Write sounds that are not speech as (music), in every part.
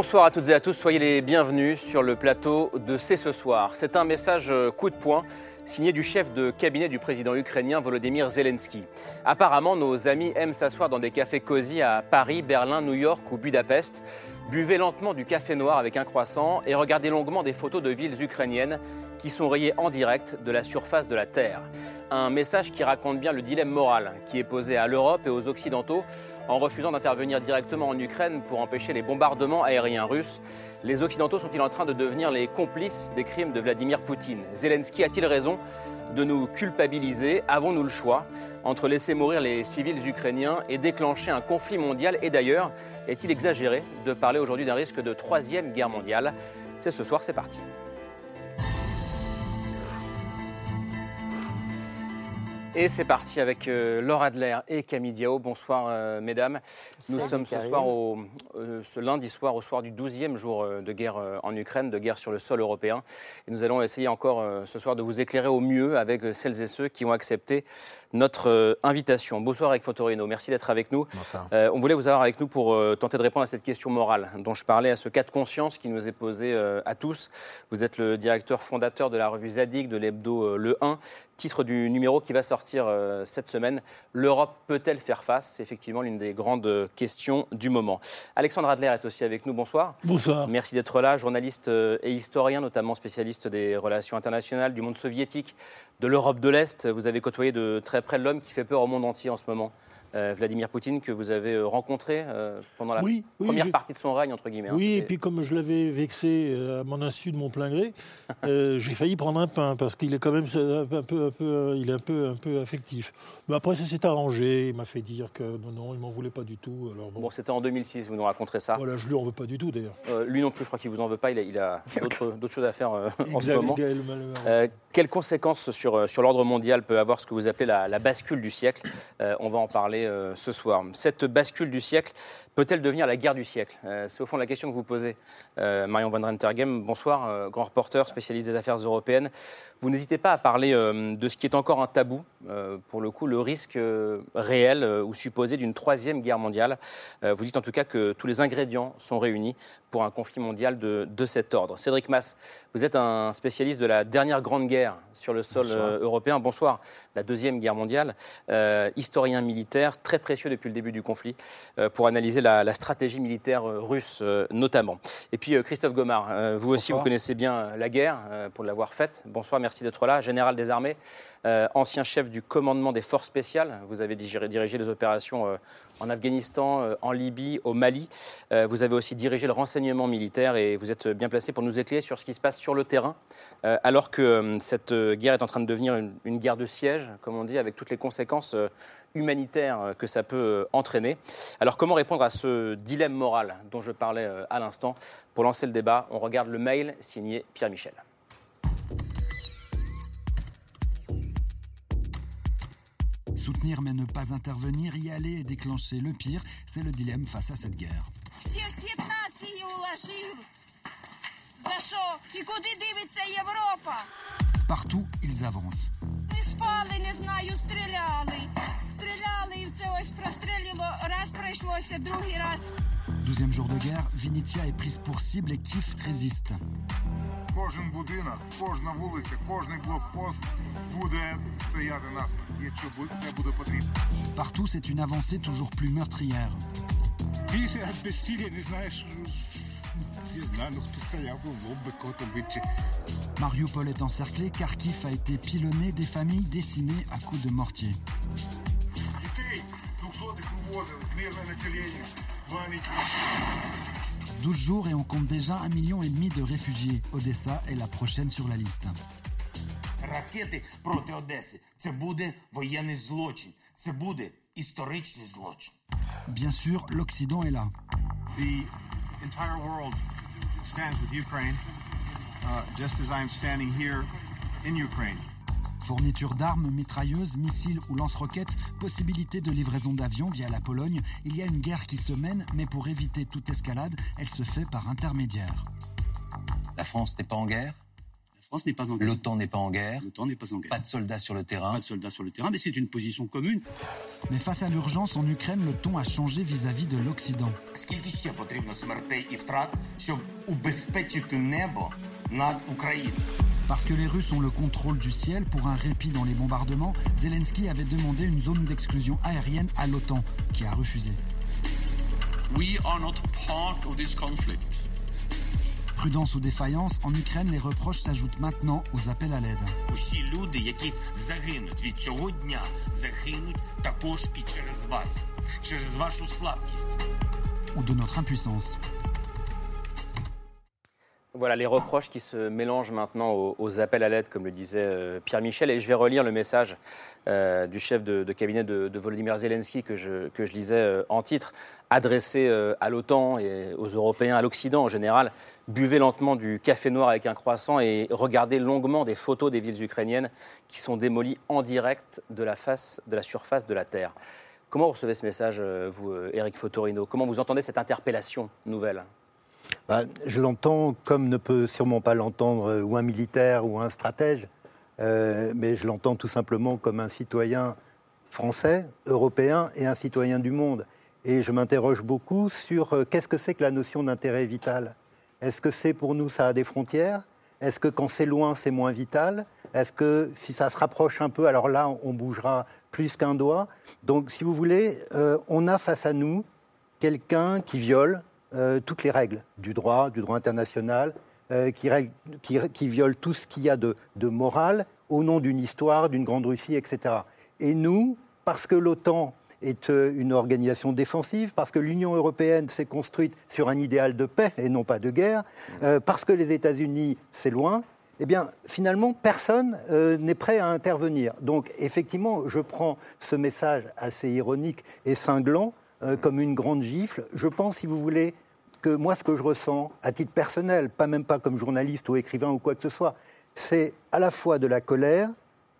Bonsoir à toutes et à tous, soyez les bienvenus sur le plateau de C'est ce soir. C'est un message euh, coup de poing signé du chef de cabinet du président ukrainien Volodymyr Zelensky. Apparemment, nos amis aiment s'asseoir dans des cafés cosy à Paris, Berlin, New York ou Budapest. Buvez lentement du café noir avec un croissant et regardez longuement des photos de villes ukrainiennes qui sont rayées en direct de la surface de la Terre. Un message qui raconte bien le dilemme moral qui est posé à l'Europe et aux Occidentaux en refusant d'intervenir directement en Ukraine pour empêcher les bombardements aériens russes. Les Occidentaux sont-ils en train de devenir les complices des crimes de Vladimir Poutine? Zelensky a-t-il raison de nous culpabiliser? Avons-nous le choix? Entre laisser mourir les civils ukrainiens et déclencher un conflit mondial? Et d'ailleurs, est-il exagéré de parler aujourd'hui d'un risque de troisième guerre mondiale? C'est ce soir, c'est parti. Et c'est parti avec euh, Laura Adler et Camille Diao. Bonsoir, euh, mesdames. Nous sommes ce, soir au, euh, ce lundi soir, au soir du 12e jour de guerre en Ukraine, de guerre sur le sol européen. Et nous allons essayer encore ce soir de vous éclairer au mieux avec celles et ceux qui ont accepté notre invitation. Bonsoir avec Fotorino, merci d'être avec nous. on voulait vous avoir avec nous pour tenter de répondre à cette question morale dont je parlais, à ce cas de conscience qui nous est posé à tous. Vous êtes le directeur fondateur de la revue Zadig, de l'hebdo Le 1, titre du numéro qui va sortir euh, cette semaine. L'Europe peut-elle faire face? C'est effectivement l'une des grandes questions du moment. Alexandre Adler est aussi avec nous. Bonsoir. Bonsoir. Merci d'être là, journaliste euh, et historien, notamment spécialiste des relations internationales, du monde soviétique, de l'Europe de l'Est. Vous avez côtoyé de très près l'homme qui fait peur au monde entier en ce moment. Euh, Vladimir Poutine, que vous avez rencontré pendant la première partie de son règne, entre guillemets. Hein. Oui, et puis comme je l'avais vexé à mon insu de mon plein gré, (laughs) j'ai failli prendre un pain, parce qu'il est quand même un peu peu, il est un peu, un peu affectif. Mais après, ça s'est arrangé. Il m'a fait dire que non, non, il m'en voulait pas du tout. Alors bon, c'était en 2006, vous nous raconterez ça. Voilà, je lui en veux pas du tout d'ailleurs. Euh, lui non plus, je crois qu'il vous en veut pas. Il a, (laughs) d'autres choses à faire euh, en ce moment. Euh, quelles conséquences sur, sur l'ordre mondial peut avoir ce que vous appelez la, la bascule du siècle? On va en parler ce soir. Cette bascule du siècle peut-elle devenir la guerre du siècle C'est au fond la question que vous posez, Marion Van Rentergem. Bonsoir, grand reporter, spécialiste des affaires européennes. Vous n'hésitez pas à parler de ce qui est encore un tabou, euh, pour le coup, le risque euh, réel euh, ou supposé d'une troisième guerre mondiale. vous dites en tout cas que tous les ingrédients sont réunis pour un conflit mondial de, de cet ordre. Cédric Mass, vous êtes un spécialiste de la dernière grande guerre sur le sol européen. Bonsoir. La deuxième guerre mondiale, historien militaire, très précieux depuis le début du conflit, pour analyser la, la stratégie militaire russe notamment. Et puis Christophe Gomard, vous aussi, vous connaissez bien la guerre pour l'avoir faite. Bonsoir, merci d'être là. Général des armées. Euh, ancien chef du commandement des forces spéciales. Vous avez dirigé des opérations euh, en Afghanistan, euh, en Libye, au Mali. vous avez aussi dirigé le renseignement militaire et vous êtes bien placé pour nous éclairer sur ce qui se passe sur le terrain, alors que cette guerre est en train de devenir une, guerre de siège, comme on dit, avec toutes les conséquences humanitaires que ça peut entraîner. Alors comment répondre à ce dilemme moral dont je parlais à l'instant? Pour lancer le débat, on regarde le mail signé Pierre Michel. Soutenir mais ne pas intervenir, y aller et déclencher le pire, c'est le dilemme face à cette guerre. Partout, ils avancent. Douzième jour de guerre, Vinitia est prise pour cible et Kiev résiste. Partout, c'est une avancée toujours plus meurtrière. Mariupol est encerclé, Kharkiv a été pilonné, des familles décimées à coups de mortier. 12 jours et on compte déjà un million et demi de réfugiés. Odessa est la prochaine sur la liste. Ракети проти Одеси це буде воєнний злочин. Це буде історичний злочин. Bien sûr, l'Occident est là. The entire world stands with Ukraine, uh, just as I am standing here in Ukraine. Fourniture d'armes, mitrailleuses, missiles ou lance-roquettes, possibilité de livraison d'avions via la Pologne. Il y a une guerre qui se mène, mais pour éviter toute escalade, elle se fait par intermédiaire. La France n'est pas en guerre La France n'est pas en guerre. L'OTAN n'est pas en guerre L'OTAN n'est pas en guerre. Pas de soldats sur le terrain Pas de soldats sur le terrain, mais c'est une position commune. Mais face à l'urgence en Ukraine, le ton a changé vis-à-vis de l'Occident. Parce que les Russes ont le contrôle du ciel pour un répit dans les bombardements, Zelensky avait demandé une zone d'exclusion aérienne à l'OTAN, qui a refusé. Prudence ou défaillance, en Ukraine, les reproches s'ajoutent maintenant aux appels à l'aide. Ou de notre impuissance. Voilà les reproches qui se mélangent maintenant aux, appels à l'aide, comme le disait euh, Pierre Michel. Et je vais relire le message euh, du chef de, cabinet de, Volodymyr Zelensky que je, lisais euh, en titre, adressé à l'OTAN et aux Européens, à l'Occident en général. Buvez lentement du café noir avec un croissant et regardez longuement des photos des villes ukrainiennes qui sont démolies en direct de la, face, de la surface de la Terre. Comment vous recevez ce message, vous, Eric Fotorino? Comment vous entendez cette interpellation nouvelle? Bah, je l'entends comme ne peut sûrement pas l'entendre ou un militaire ou un stratège, euh, mais je l'entends tout simplement comme un citoyen français, européen et un citoyen du monde. Et je m'interroge beaucoup sur euh, qu'est-ce que c'est que la notion d'intérêt vital? Est-ce que c'est pour nous, ça a des frontières? Est-ce que quand c'est loin, c'est moins vital? Est-ce que si ça se rapproche un peu, alors là, on bougera plus qu'un doigt? Donc, si vous voulez, euh, on a face à nous quelqu'un qui viole euh, toutes les règles du droit, du droit international, euh, qui, qui, qui, viole tout ce qu'il y a de, de au nom d'une histoire, d'une grande Russie, etc. Et nous, parce que l'OTAN est euh, une organisation défensive, parce que l'Union européenne s'est construite sur un idéal de paix et non pas de guerre, parce que les États-Unis, c'est loin, eh bien, finalement, personne n'est prêt à intervenir. Donc, effectivement, je prends ce message assez ironique et cinglant euh, comme une grande gifle. Je pense, si vous voulez, que moi, ce que je ressens, à titre personnel, pas même pas comme journaliste ou écrivain ou quoi que ce soit, c'est à la fois de la colère,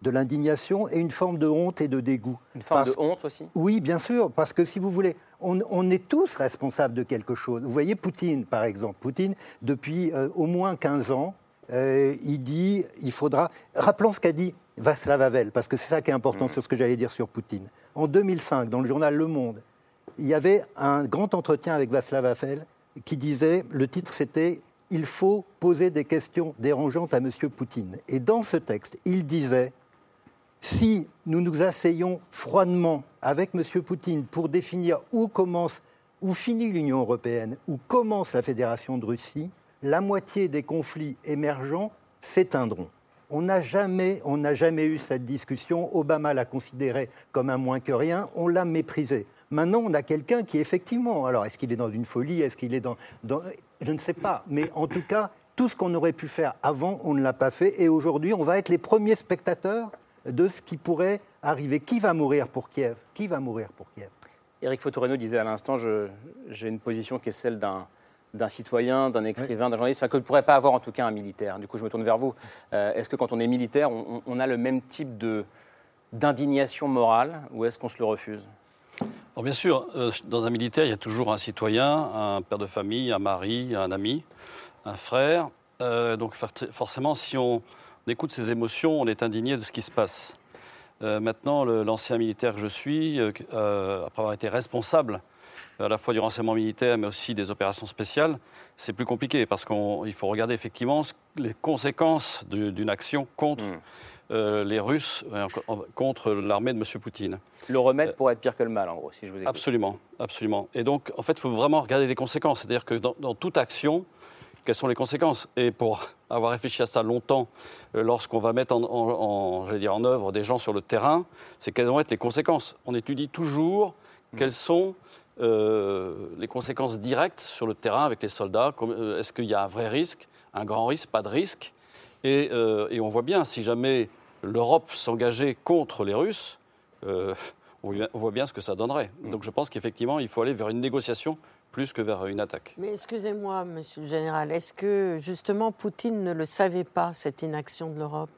de l'indignation et une forme de honte et de dégoût. Une forme de honte aussi Oui, bien sûr, parce que si vous voulez, on, est tous responsables de quelque chose. Vous voyez Poutine, par exemple. Poutine, depuis euh, au moins 15 ans, euh, il dit, il faudra... Rappelons ce qu'a dit Václav Havel, parce que c'est ça qui est important mmh. sur ce que j'allais dire sur Poutine. En 2005, dans le journal Le Monde, il y avait un grand entretien avec Václav Havel qui disait, le titre c'était Il faut poser des questions dérangeantes à M. Poutine. Et dans ce texte, il disait si nous nous asseyons froidement avec M. Poutine pour définir où commence, où finit l'Union européenne, où commence la Fédération de Russie, la moitié des conflits émergents s'éteindront. On n'a jamais, on n'a jamais eu cette discussion. Obama l'a considéré comme un moins que rien. On l'a méprisé. Maintenant, on a quelqu'un qui, effectivement, alors est-ce qu'il est dans une folie Est-ce qu'il est dans, Je ne sais pas. Mais en tout cas, tout ce qu'on aurait pu faire avant, on ne l'a pas fait. Et aujourd'hui, on va être les premiers spectateurs de ce qui pourrait arriver. Qui va mourir pour Kiev? Qui va mourir pour Kiev? Éric Fotoreno disait à l'instant, j'ai une position qui est celle d'un d'un citoyen, d'un écrivain, d'un journaliste, enfin, que ne pourrait pas avoir en tout cas un militaire. Du coup, je me tourne vers vous. Euh, est-ce que quand on est militaire, on, on a le même type d'indignation morale ou est-ce qu'on se le refuse? Alors, Bien sûr, euh, dans un militaire, il y a toujours un citoyen, un père de famille, un mari, un ami, un frère. Euh, donc forcément, si on, écoute ses émotions, on est indigné de ce qui se passe. maintenant, l'ancien militaire que je suis, après avoir été responsable à la fois du renseignement militaire, mais aussi des opérations spéciales, c'est plus compliqué parce qu'il faut regarder effectivement les conséquences d'une action contre hmm. Euh, les Russes, euh, contre l'armée de M. Poutine. Le remède pourrait être pire que le mal, en gros, si je vous écoute. Absolument, absolument. Et donc, en fait, il faut vraiment regarder les conséquences. C'est-à-dire que dans, toute action, quelles sont les conséquences? Et pour avoir réfléchi à ça longtemps, euh, lorsqu'on va mettre en, en, dire, en œuvre des gens sur le terrain, c'est quelles vont être les conséquences? On étudie toujours hmm. quelles sont les conséquences directes sur le terrain avec les soldats. Est-ce qu'il y a un vrai risque, un grand risque, pas de risque? Et, et, on voit bien, si jamais l'Europe s'engageait contre les Russes, on voit bien ce que ça donnerait. Donc je pense qu'effectivement, il faut aller vers une négociation plus que vers une attaque. Mais excusez-moi, monsieur le général, est-ce que justement Poutine ne le savait pas, cette inaction de l'Europe?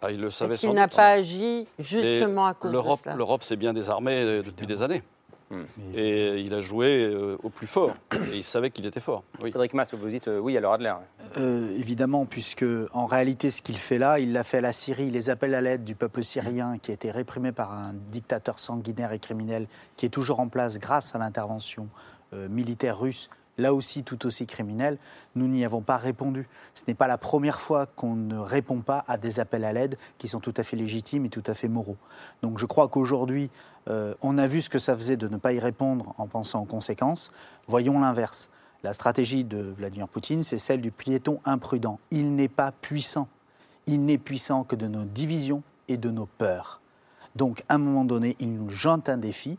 Ah, il le savait Est-ce qu'il n'a pas agi justement à cause de cela? L'Europe s'est bien désarmée euh, depuis des années. Hmm. Et il a joué euh, au plus fort. (coughs) Et il savait qu'il était fort. Oui. Cédric Mass, vous dites euh, oui à Adler. Euh, évidemment, puisque en réalité, ce qu'il fait là, il l'a fait à la Syrie. Les appels à l'aide du peuple syrien qui a été réprimé par un dictateur sanguinaire et criminel qui est toujours en place grâce à l'intervention militaire russe là aussi tout aussi criminel, nous n'y avons pas répondu. Ce n'est pas la première fois qu'on ne répond pas à des appels à l'aide qui sont tout à fait légitimes et tout à fait moraux. Donc je crois qu'aujourd'hui, euh, on a vu ce que ça faisait de ne pas y répondre en pensant aux conséquences. Voyons l'inverse. La stratégie de Vladimir Poutine, c'est celle du piéton imprudent. Il n'est pas puissant. Il n'est puissant que de nos divisions et de nos peurs. Donc, à un moment donné, il nous jante un défi.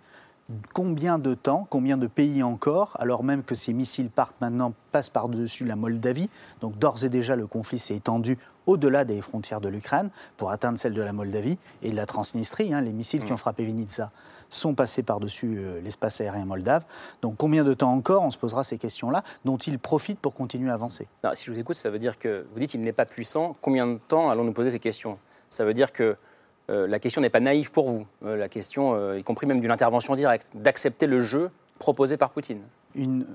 Combien de temps, combien de pays encore, alors même que ces missiles partent maintenant, passent par-dessus la Moldavie, donc d'ores et déjà le conflit s'est étendu au-delà des frontières de l'Ukraine pour atteindre celles de la Moldavie et de la Transnistrie. Hein, les missiles qui ont mm. frappé Vinitsa sont passés par-dessus euh, l'espace aérien moldave. Donc combien de temps encore? On se posera ces questions-là dont il profite pour continuer à avancer Si je vous écoute, ça veut dire que vous dites qu'il n'est pas puissant. Combien de temps allons-nous poser ces questions? Ça veut dire que la question n'est pas naïve pour vous. Euh, la question, y compris même d'une intervention directe, d'accepter le jeu proposé par Poutine. Une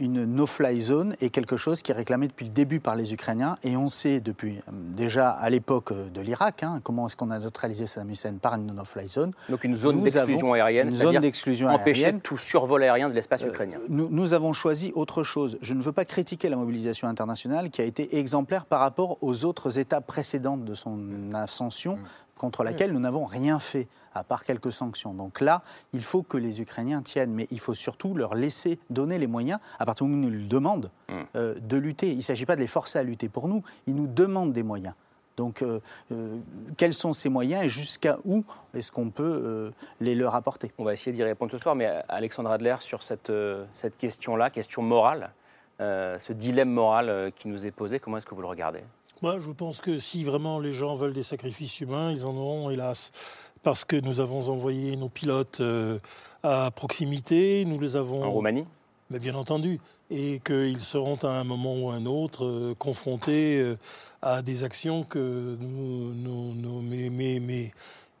une no-fly zone est quelque chose qui est réclamé depuis le début par les Ukrainiens. Et on sait depuis euh, déjà à l'époque euh, de l'Irak, hein, comment est-ce qu'on a neutralisé Saddam Hussein par une no-fly zone. Donc une zone d'exclusion aérienne, une zone d'exclusion empêcher tout survol aérien de l'espace euh, ukrainien. nous, nous, avons choisi autre chose. Je ne veux pas critiquer la mobilisation internationale qui a été exemplaire par rapport aux autres étapes précédentes de son ascension, contre laquelle nous n'avons rien fait à part quelques sanctions. Donc là, il faut que les Ukrainiens tiennent, mais il faut surtout leur laisser donner les moyens, à partir du moment où ils nous le demandent, mm. euh, de lutter. Il ne s'agit pas de les forcer à lutter pour nous, ils nous demandent des moyens. Donc, euh, euh, quels sont ces moyens et jusqu'à où est-ce qu'on peut les leur apporter? On va essayer d'y répondre ce soir, mais Alexandre Adler, sur cette, cette question-là, question morale, ce dilemme moral qui nous est posé, comment est-ce que vous le regardez? Moi, je pense que si vraiment les gens veulent des sacrifices humains, ils en auront, hélas parce que nous avons envoyé nos pilotes euh, à proximité, nous les avons... En Roumanie? Mais Bien entendu, et qu'ils seront à un moment ou à un autre euh, confrontés euh, à des actions que nous, nous, mais, mais, mais,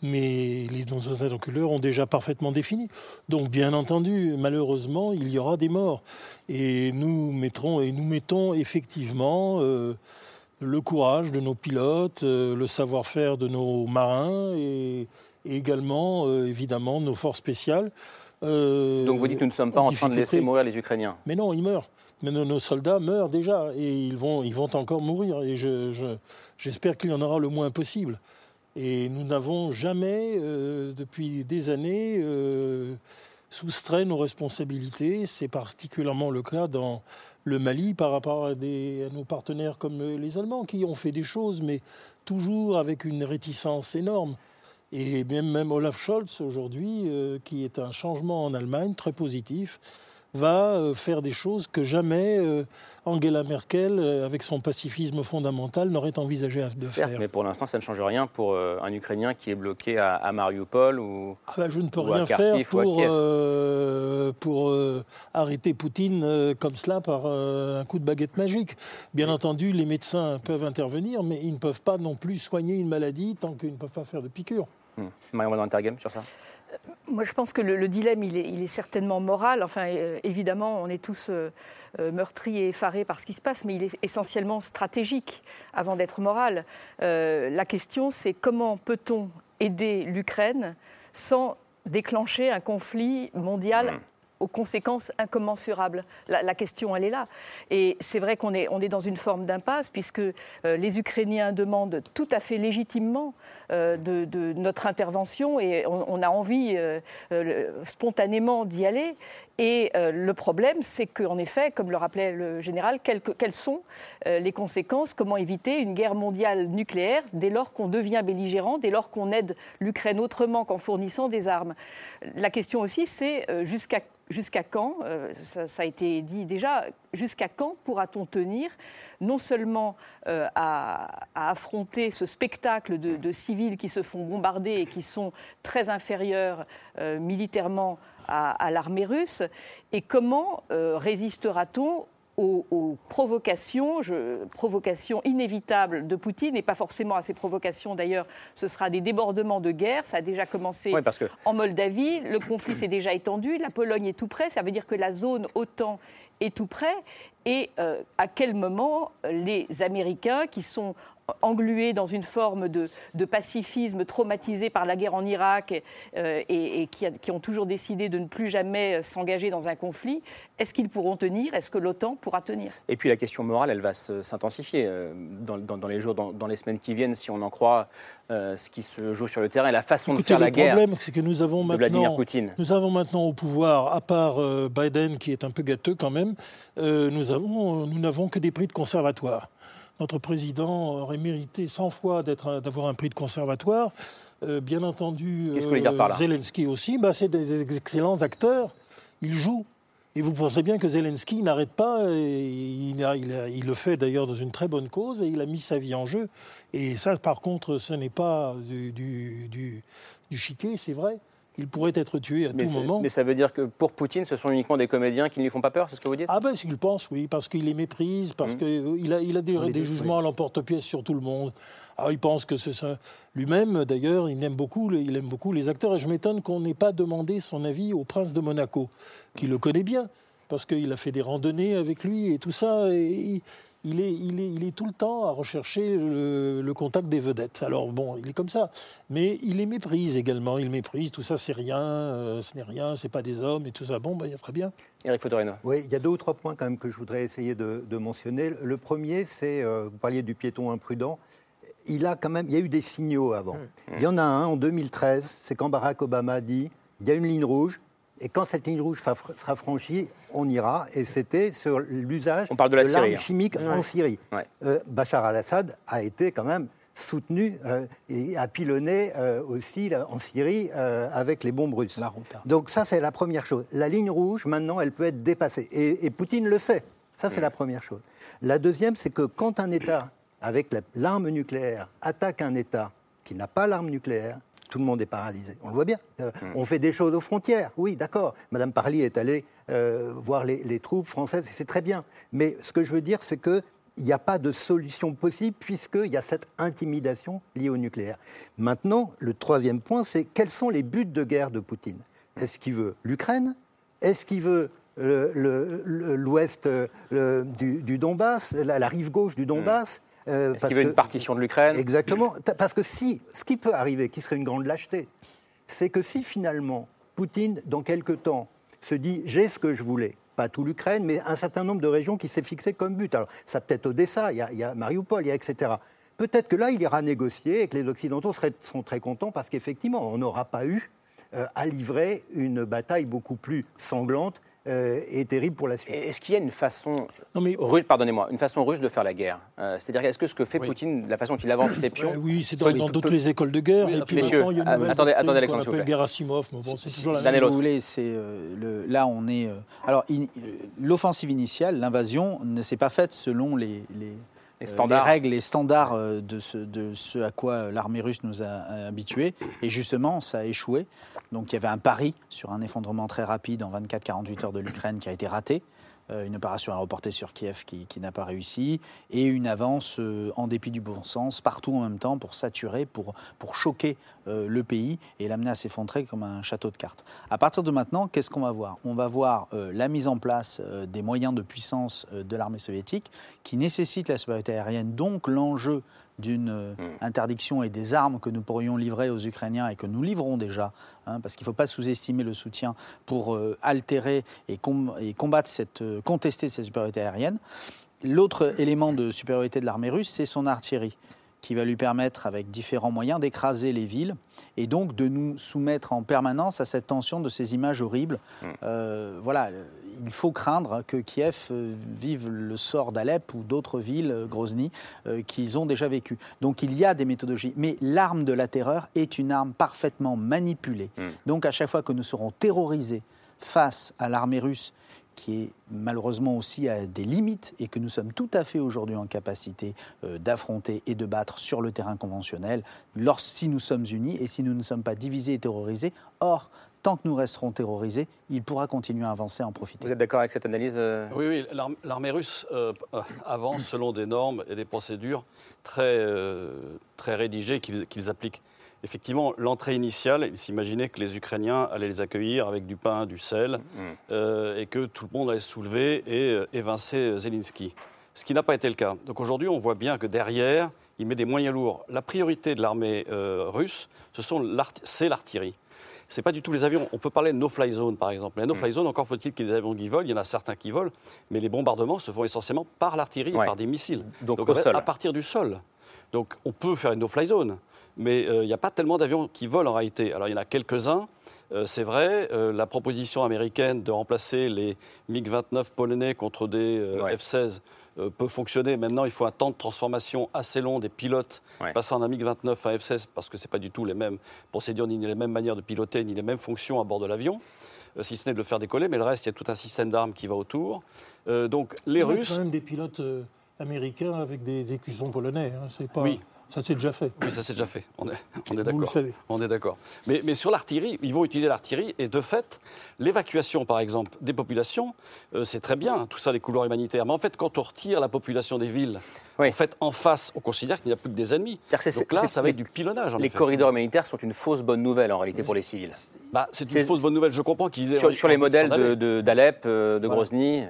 mais les, nos interlocuteurs ont déjà parfaitement définies. Donc, bien entendu, malheureusement, il y aura des morts. Et nous mettrons, et nous mettons effectivement le courage de nos pilotes, le savoir-faire de nos marins et et également, euh, évidemment, nos forces spéciales. Euh, Donc vous dites que nous ne sommes pas en, train de laisser mourir les Ukrainiens Mais non, ils meurent. Mais nos, soldats meurent déjà et ils vont, ils vont encore mourir. Et j'espère qu'il y en aura le moins possible. Et nous n'avons jamais, euh, depuis des années, soustrait nos responsabilités. C'est particulièrement le cas dans le Mali par rapport à, nos partenaires comme les Allemands qui ont fait des choses, mais toujours avec une réticence énorme. Et même, Olaf Scholz, aujourd'hui, euh, qui est un changement en Allemagne très positif, va euh, faire des choses que jamais euh, Angela Merkel, avec son pacifisme fondamental, n'aurait envisagé de Certes, Mais pour l'instant, ça ne change rien pour un Ukrainien qui est bloqué à, Mariupol ou. Ah ben, je ne peux rien faire pour, pour arrêter Poutine comme cela par un coup de baguette magique. Bien entendu, les médecins peuvent intervenir, mais ils ne peuvent pas non plus soigner une maladie tant qu'ils ne peuvent pas faire de piqûres. Marie-Madeleine Intergame sur ça? Euh, moi, je pense que le, dilemme, il est, certainement moral. Enfin, euh, évidemment, on est tous euh, meurtris et effarés par ce qui se passe, mais il est essentiellement stratégique avant d'être moral. la question, c'est comment peut-on aider l'Ukraine sans déclencher un conflit mondial mmh aux conséquences incommensurables. La, question, elle est là. Et c'est vrai qu'on est, on est dans une forme d'impasse, puisque euh, les Ukrainiens demandent tout à fait légitimement euh, de, notre intervention, et on, a envie euh, spontanément d'y aller. Et le problème, c'est qu'en effet, comme le rappelait le général, quelles, sont les conséquences Comment éviter une guerre mondiale nucléaire dès lors qu'on devient belligérant, dès lors qu'on aide l'Ukraine autrement qu'en fournissant des armes? La question aussi, c'est jusqu'à jusqu'à quand, ça, a été dit déjà, jusqu'à quand pourra-t-on tenir non seulement à, affronter ce spectacle de, civils qui se font bombarder et qui sont très inférieurs militairement à, l'armée russe Et comment euh, résistera-t-on aux, provocations, provocations inévitables de Poutine, et pas forcément à ces provocations d'ailleurs, ce sera des débordements de guerre, ça a déjà commencé en Moldavie, le conflit s'est déjà étendu, la Pologne est tout près, ça veut dire que la zone OTAN est tout près, et euh, à quel moment les Américains, qui sont englués dans une forme de, pacifisme traumatisé par la guerre en Irak euh, et, qui, ont toujours décidé de ne plus jamais s'engager dans un conflit, est-ce qu'ils pourront tenir? Est-ce que l'OTAN pourra tenir? Et puis la question morale, elle va s'intensifier euh, dans, les jours, dans, les semaines qui viennent, si on en croit euh, ce qui se joue sur le terrain et la façon de faire la guerre. Le problème, c'est que nous avons maintenant, nous avons maintenant au pouvoir, à part Biden qui est un peu gâteux quand même, nous n'avons que des prix de conservatoire notre président aurait mérité 100 fois d'avoir un prix de conservatoire. Euh, bien entendu, euh, Zelensky aussi, bah, c'est des excellents acteurs. Ils jouent. Et vous pensez bien que Zelensky n'arrête pas, il, il, le fait d'ailleurs dans une très bonne cause, et il a mis sa vie en jeu. Et ça, par contre, ce n'est pas du, du, du, du chiquet, c'est vrai. Il pourrait être tué à tout moment. Mais ça veut dire que pour Poutine, ce sont uniquement des comédiens qui ne lui font pas peur, c'est ce que vous dites? Ah ben, s'il pense, oui, parce qu'il les méprise, parce mmh. qu'il a, il a des, des jugements à l'emporte-pièce sur tout le monde. Ah, il pense que c'est ça. Lui-même, d'ailleurs, il aime beaucoup, il aime beaucoup les acteurs. Et je m'étonne qu'on n'ait pas demandé son avis au prince de Monaco, qui le connaît bien, parce qu'il a fait des randonnées avec lui et tout ça. Et il est, il, est, il est tout le temps à rechercher le, contact des vedettes. Alors bon, il est comme ça. Mais il les méprise également. Il méprise, tout ça c'est rien, euh, ce n'est rien, c'est pas des hommes et tout ça. Bon, ben, il y a très bien. Eric Fotorino. Oui, il y a deux ou trois points quand même que je voudrais essayer de, mentionner. Le premier, c'est, euh, vous parliez du piéton imprudent. Il, a quand même, il y a eu des signaux avant. Mmh. Il y en a un en 2013, c'est quand Barack Obama a dit il y a une ligne rouge, et quand cette ligne rouge sera franchie, on ira. Et c'était sur l'usage de l'arme hein. chimique en Syrie. Euh, Bachar al-Assad a été quand même soutenu euh, et a pilonné euh, aussi en Syrie avec les bombes russes. Donc ça, c'est la première chose. La ligne rouge, maintenant, elle peut être dépassée. Et, Poutine le sait. Ça, c'est la première chose. La deuxième, c'est que quand un État, avec l'arme nucléaire, attaque un État qui n'a pas l'arme nucléaire, tout le monde est paralysé. On le voit bien. Euh, hmm. On fait des choses aux frontières, oui, d'accord. Madame Parly est allée euh, voir les, troupes françaises, et c'est très bien. Mais ce que je veux dire, c'est qu'il n'y a pas de solution possible puisqu'il y a cette intimidation liée au nucléaire. Maintenant, le troisième point, c'est quels sont les buts de guerre de Poutine? Est-ce qu'il veut l'Ukraine? Est-ce qu'il veut l'ouest euh, du, Donbass, la, rive gauche du Donbass? Euh, Est-ce qu'il veut une partition de l'Ukraine Exactement. Parce que si, ce qui peut arriver, qui serait une grande lâcheté, c'est que si finalement Poutine, dans quelques temps, se dit j'ai ce que je voulais, pas tout l'Ukraine, mais un certain nombre de régions qui s'est fixé comme but. Alors, ça peut être Odessa, il y a, il y a Mariupol, il y a etc. Peut-être que là, il ira négocier et que les Occidentaux seraient, seront très contents parce qu'effectivement, on n'aura pas eu euh, à livrer une bataille beaucoup plus sanglante euh, est terrible pour la suite. Est-ce qu'il y a une façon russe, pardonnez-moi, une façon russe de faire la guerre euh, C'est-à-dire, est-ce que ce que fait Poutine, la façon dont il avance ses pions, oui, c'est dans, toutes les écoles de guerre. et puis messieurs, il y a une euh, attendez, attendez, Alexandre, s'il vous Gerasimov, bon, c'est toujours la même. Si vous voulez, c'est le, là on est. alors, l'offensive initiale, l'invasion, ne s'est pas faite selon les, les les, standards. les, règles, les standards de ce, de ce à quoi l'armée russe nous a habitués. Et justement, ça a échoué. Donc il y avait un pari sur un effondrement très rapide en 24-48 heures de l'Ukraine qui a été raté. Euh, une opération aéroportée sur Kiev qui, n'a pas réussi, et une avance euh, en dépit du bon sens, partout en même temps, pour saturer, pour, pour choquer euh, le pays et l'amener à s'effondrer comme un château de cartes. À partir de maintenant, qu'est-ce qu'on va voir? On va voir la mise en place des moyens de puissance de l'armée soviétique qui nécessitent la supériorité aérienne, donc l'enjeu d'une euh, hmm. interdiction et des armes que nous pourrions livrer aux Ukrainiens et que nous livrons déjà, hein, parce qu'il ne faut pas sous-estimer le soutien pour euh, altérer et, combattre cette, euh, contester cette supériorité aérienne. L'autre élément de supériorité de l'armée russe, c'est son artillerie qui va lui permettre, avec différents moyens, d'écraser les villes et donc de nous soumettre en permanence à cette tension de ces images horribles. Mm. Euh, voilà, il faut craindre que Kiev euh, vive le sort d'Alep ou d'autres villes, euh, Grozny, qu'ils ont déjà vécu. Donc il y a des méthodologies, mais l'arme de la terreur est une arme parfaitement manipulée. Mm. Donc à chaque fois que nous serons terrorisés face à l'armée russe qui est malheureusement aussi à des limites et que nous sommes tout à fait aujourd'hui en capacité euh, d'affronter et de battre sur le terrain conventionnel, si nous sommes unis et si nous ne sommes pas divisés et terrorisés. Or, tant que nous resterons terrorisés, il pourra continuer à avancer, à en profiter. Vous êtes d'accord avec cette analyse euh Oui, oui. L'armée russe euh, avance selon des normes et des procédures très, très rédigées qu'ils appliquent. Effectivement, l'entrée initiale, il s'imaginait que les Ukrainiens allaient les accueillir avec du pain, du sel, mm. euh, et que tout le monde allait se soulever et euh, évincer Zelensky. Ce qui n'a pas été le cas. Donc aujourd'hui, on voit bien que derrière, il met des moyens lourds. La priorité de l'armée euh, russe, c'est l'artillerie. Ce n'est pas du tout les avions. On peut parler de no-fly zone, par exemple. Les no-fly mm. zone, encore faut-il qu'il y ait des avions qui volent. Il y en a certains qui volent, mais les bombardements se font essentiellement par l'artillerie, par des missiles. Donc, au sol. à partir du sol. Donc on peut faire une no-fly zone mais il euh, n'y a pas tellement d'avions qui volent en réalité. Alors il y en a quelques-uns, euh, c'est vrai. Euh, la proposition américaine de remplacer les MiG-29 polonais contre des F-16 peut fonctionner. Maintenant, il faut un temps de transformation assez long des pilotes passant d'un MiG-29 à un F-16 parce que ce n'est pas du tout les mêmes procédures, ni les mêmes manières de piloter, ni les mêmes fonctions à bord de l'avion. Si ce n'est de le faire décoller, mais le reste, il y a tout un système d'armes qui va autour. donc les Russes. Il y a quand même des pilotes américains avec des écussons polonais. Hein. C'est pas... Oui, ça s'est déjà fait. Oui, ça s'est déjà fait. On est, on est d'accord. On est d'accord. Mais, mais, sur l'artillerie, ils vont utiliser l'artillerie et de fait, l'évacuation, par exemple, des populations, euh, c'est très bien, tout ça, les couloirs humanitaires. Mais en fait, quand on retire la population des villes, en fait, en face, on considère qu'il n'y a plus que des ennemis. Donc là, ça va être du pilonnage. les corridors humanitaires sont une fausse bonne nouvelle en réalité pour les civils. Bah, c'est une fausse bonne nouvelle. Je comprends qu'ils sur, sur les modèles d'Alep, de, de, Grozny.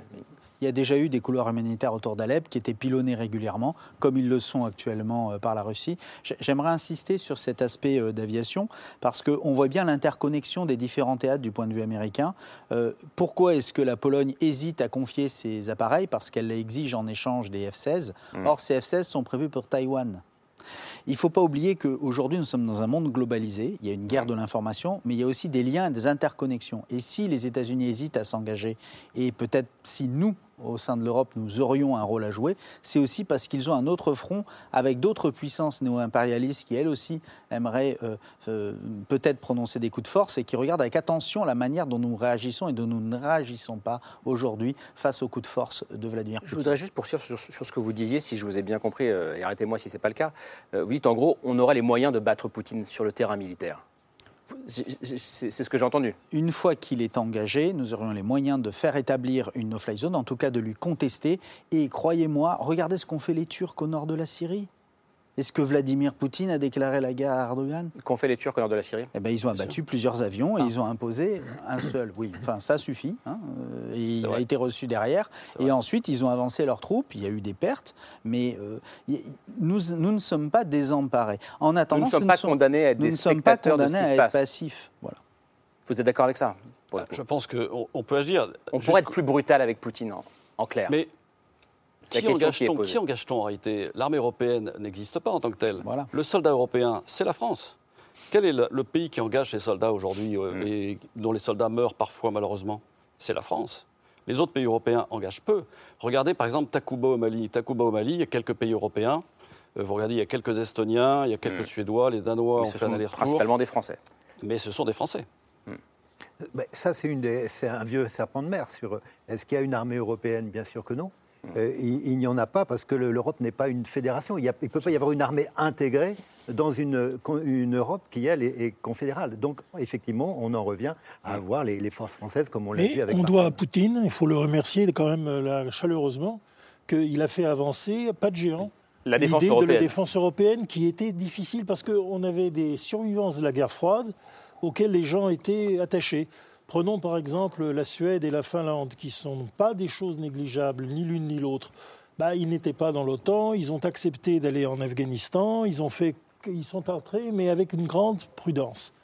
Il y a déjà eu des couloirs humanitaires autour d'Alep qui étaient pilonnés régulièrement, comme ils le sont actuellement euh, par la Russie. J'aimerais insister sur cet aspect euh, d'aviation, parce qu'on voit bien l'interconnexion des différents théâtres du point de vue américain. Euh, pourquoi est-ce que la Pologne hésite à confier ses appareils? Parce qu'elle exige en échange des F-16. Mmh. Or, ces F-16 sont prévus pour Taïwan. Il ne faut pas oublier qu'aujourd'hui, nous sommes dans un monde globalisé. Il y a une guerre de l'information, mais il y a aussi des liens et des interconnexions. Et si les États-Unis hésitent à s'engager, et peut-être si nous, au sein de l'Europe, nous aurions un rôle à jouer, c'est aussi parce qu'ils ont un autre front avec d'autres puissances néo-impérialistes qui, elles aussi, aimeraient euh, euh, peut-être prononcer des coups de force et qui regardent avec attention la manière dont nous réagissons et dont nous ne réagissons pas aujourd'hui face aux coups de force de Vladimir Poutine. Je voudrais juste poursuivre sur, ce que vous disiez, si je vous ai bien compris, euh, et arrêtez-moi si ce n'est pas le cas. vous dites en gros, on aura les moyens de battre Poutine sur le terrain militaire. C'est ce que j'ai entendu. Une fois qu'il est engagé, nous aurions les moyens de faire établir une no-fly zone, en tout cas de lui contester. Et croyez-moi, regardez ce qu'ont fait les Turcs au nord de la Syrie. Est-ce que Vladimir Poutine a déclaré la guerre à Erdogan? Qu'ont fait les Turcs au nord de la Syrie? Eh ben, Ils ont abattu plusieurs avions et ah. ils ont imposé un seul. Oui, enfin, ça suffit. Hein. Euh, et il a été reçu derrière. Et ensuite, ils ont avancé leurs troupes. Il y a eu des pertes. Mais euh, nous, nous, ne sommes pas désemparés. En attendant, nous ne sommes pas condamnés à être des spectateurs de ce qui se passe. passifs. Voilà. Vous êtes d'accord avec ça? Je pense qu'on on peut agir. On pourrait être plus brutal avec Poutine, en, en clair. Mais qui engage-t-on en réalité L'armée européenne n'existe pas en tant que telle. Le soldat européen, c'est la France. Quel est le, pays qui engage ses soldats aujourd'hui euh, mm. et dont les soldats meurent parfois malheureusement? C'est la France. Les autres pays européens engagent peu. Regardez par exemple Takuba au Mali. Takuba au Mali, il y a quelques pays européens. Euh, vous regardez, il y a quelques Estoniens, il y a quelques mm. Suédois, les Danois ont fait un aller-retour. Principalement des Français. Mais ce sont des Français. Mm. Ça, c'est un vieux serpent de mer sur est-ce qu'il y a une armée européenne? Bien sûr que non. Euh, il, n'y en a pas parce que l'Europe n'est pas une fédération. Il ne peut pas y avoir une armée intégrée dans une, une Europe qui, elle, est, confédérale. Donc, effectivement, on en revient à avoir les, forces françaises comme on l'a vu avec. On doit à Poutine, il faut le remercier quand même là, chaleureusement, qu'il a fait avancer pas de géant. La défense de la défense européenne qui était difficile parce qu'on avait des survivances de la guerre froide auxquelles les gens étaient attachés. Prenons par exemple la Suède et la Finlande, qui ne sont pas des choses négligeables, ni l'une ni l'autre. Bah, ils n'étaient pas dans l'OTAN, ils ont accepté d'aller en Afghanistan, ils, sont entrés, mais avec une grande prudence.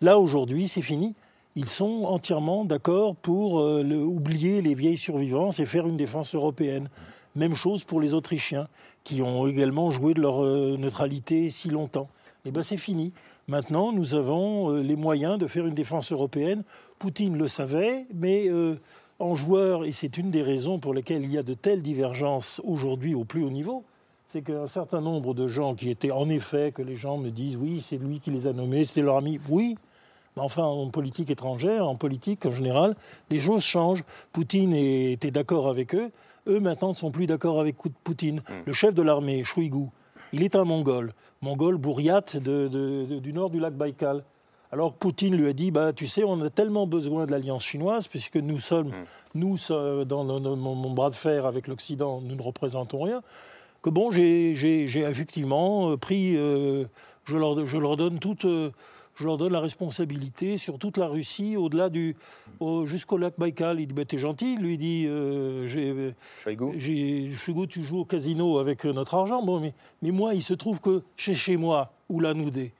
Là, aujourd'hui, c'est fini. Ils sont entièrement d'accord pour euh, oublier les vieilles survivances et faire une défense européenne. Même chose pour les Autrichiens, qui ont également joué de leur neutralité si longtemps. Eh bien, c'est fini. Maintenant, nous avons les moyens de faire une défense européenne. Poutine le savait, mais en joueur, et c'est une des raisons pour lesquelles il y a de telles divergences aujourd'hui au plus haut niveau, c'est qu'un certain nombre de gens qui étaient en effet, que les gens me disent, oui, c'est lui qui les a nommés, c'était leur ami, oui, mais enfin, en politique étrangère, en politique en général, les choses changent. Poutine était d'accord avec eux, eux maintenant ne sont plus d'accord avec Poutine. Hmm. Le chef de l'armée, Shoigu, il est un mongol, mongol bourriate du nord du lac Baïkal. Alors Poutine lui a dit, bah, tu sais, on a tellement besoin de l'alliance chinoise, puisque nous sommes, hmm. nous, dans mon bras de fer avec l'Occident, nous ne représentons rien, que bon, j'ai effectivement euh, pris, euh, je, leur, je, leur, donne toute... Euh, je leur donne la responsabilité sur toute la Russie, au-delà du, jusqu'au lac Baïkal. Il dit, bah, t'es gentil, lui dit, euh, j'ai, tu joues au casino avec notre argent. Bon, mais, mais moi, il se trouve que chez, chez moi, Oudé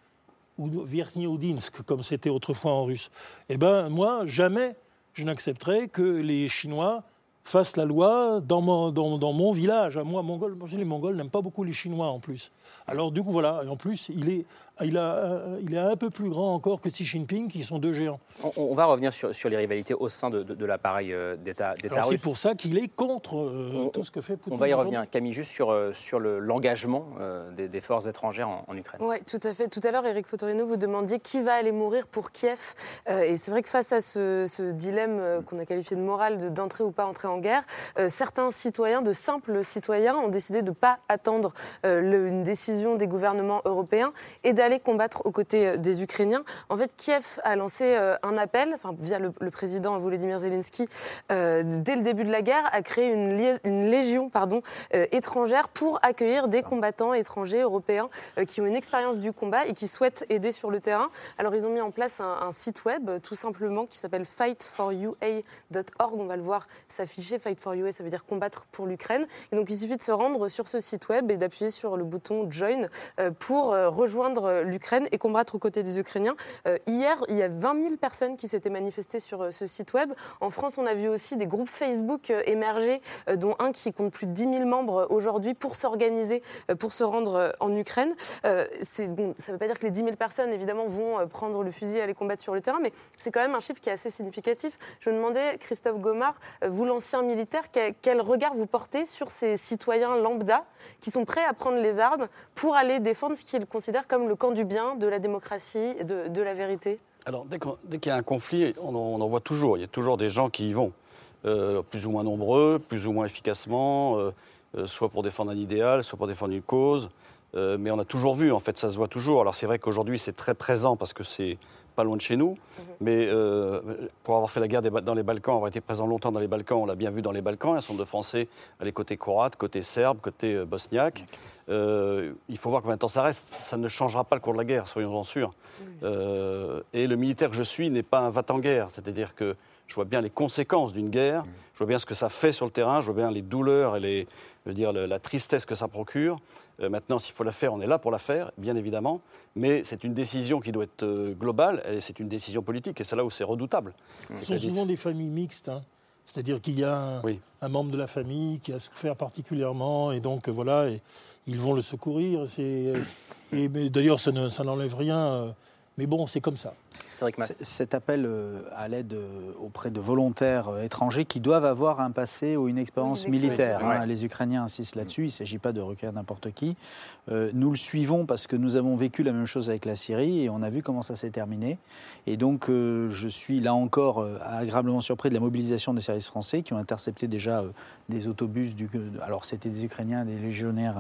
ou Verkhnyoudinsk, comme c'était autrefois en russe, eh ben moi, jamais je n'accepterai que les Chinois fassent la loi dans mon, dans, dans mon village. Moi, Mongol, les Mongols n'aiment pas beaucoup les Chinois en plus. Alors du coup, voilà, et en plus, il est il, a, euh, il est un peu plus grand encore que Xi Jinping, qui sont deux géants. On, va revenir sur, sur, les rivalités au sein de, de, l'appareil euh, d'État russe. C'est pour ça qu'il est contre euh, tout ce que fait Poutine. On va y revenir. Camille, juste sur, sur l'engagement des, forces étrangères en, Ukraine. Oui, tout à fait. Tout à l'heure, Eric Fotorino, vous demandiez qui va aller mourir pour Kiev. et c'est vrai que face à ce, dilemme qu'on a qualifié de moral d'entrer ou pas entrer en guerre, certains citoyens, de simples citoyens, ont décidé de ne pas attendre une décision des gouvernements européens et d'aller combattre aux côtés euh, des Ukrainiens. En fait, Kiev a lancé euh, un appel, enfin, via le, président Volodymyr Zelensky, euh, dès le début de la guerre, créé une, une légion pardon, étrangère pour accueillir des combattants étrangers européens qui ont une expérience du combat et qui souhaitent aider sur le terrain. Alors, ils ont mis en place un, site web, tout simplement, qui s'appelle fightforua.org. On va le voir s'afficher. Fight for UA, ça veut dire combattre pour l'Ukraine. Et donc, il suffit de se rendre sur ce site web et d'appuyer sur le bouton Join pour rejoindre l'Ukraine et combattre aux côtés des Ukrainiens. Euh, hier, il y a 20 000 personnes qui s'étaient manifestées sur euh, ce site web. En France, on a vu aussi des groupes Facebook euh, émerger, dont un qui compte plus de 10 000 membres aujourd'hui pour s'organiser, pour se rendre en Ukraine. Ça ne veut pas dire que les 10 000 personnes, évidemment, vont prendre le fusil et aller combattre sur le terrain, mais c'est quand même un chiffre qui est assez significatif. Je me demandais, Christophe Gomard, vous l'ancien militaire, quel regard vous portez sur ces citoyens lambda qui sont prêts à prendre les armes pour aller défendre ce qu'ils considèrent comme le camp du bien, de la démocratie, de, la vérité Alors, dès qu'il y a un conflit, on, en voit toujours. Il y a toujours des gens qui y vont, euh, plus ou moins nombreux, plus ou moins efficacement, euh, euh, soit pour défendre un idéal, soit pour défendre une cause. mais on a toujours vu, en fait, ça se voit toujours. Alors c'est vrai qu'aujourd'hui c'est très présent parce que c'est pas loin de chez nous. Mhm. Mais euh, pour avoir fait la guerre dans les Balkans, avoir été présent longtemps dans les Balkans, on l'a bien vu dans les Balkans. Un certain nombre de Français les côté croate, côté serbe, côté euh, bosniaque. Euh, il faut voir combien de temps ça reste. Ça ne changera pas le cours de la guerre, soyons-en sûrs. et le militaire que je suis n'est pas un va-t-en-guerre. C'est-à-dire que je vois bien les conséquences d'une guerre, je vois bien ce que ça fait sur le terrain, je vois bien les douleurs et les, je veux dire, la tristesse que ça procure. Euh, maintenant, s'il faut la faire, on est là pour la faire, bien évidemment. Mais c'est une décision qui doit être euh, globale, et c'est une décision politique, et c'est là où c'est redoutable. Ce sont souvent des familles mixtes. Hein. C'est-à-dire qu'il y a un, membre de la famille qui a souffert particulièrement, et donc voilà, et ils vont le secourir. Et, d'ailleurs, ça n'enlève rien. Euh, mais bon, c'est comme ça. Cet appel euh, à l'aide euh, auprès de volontaires euh, étrangers qui doivent avoir un passé ou une expérience militaire. Hein. les Ukrainiens insistent là-dessus. Il ne s'agit pas de recueillir n'importe qui. nous le suivons parce que nous avons vécu la même chose avec la Syrie et on a vu comment ça s'est terminé. Et donc, je suis là encore agréablement surpris de la mobilisation des services français qui ont intercepté déjà des autobus. Du, alors, c'était des Ukrainiens, des légionnaires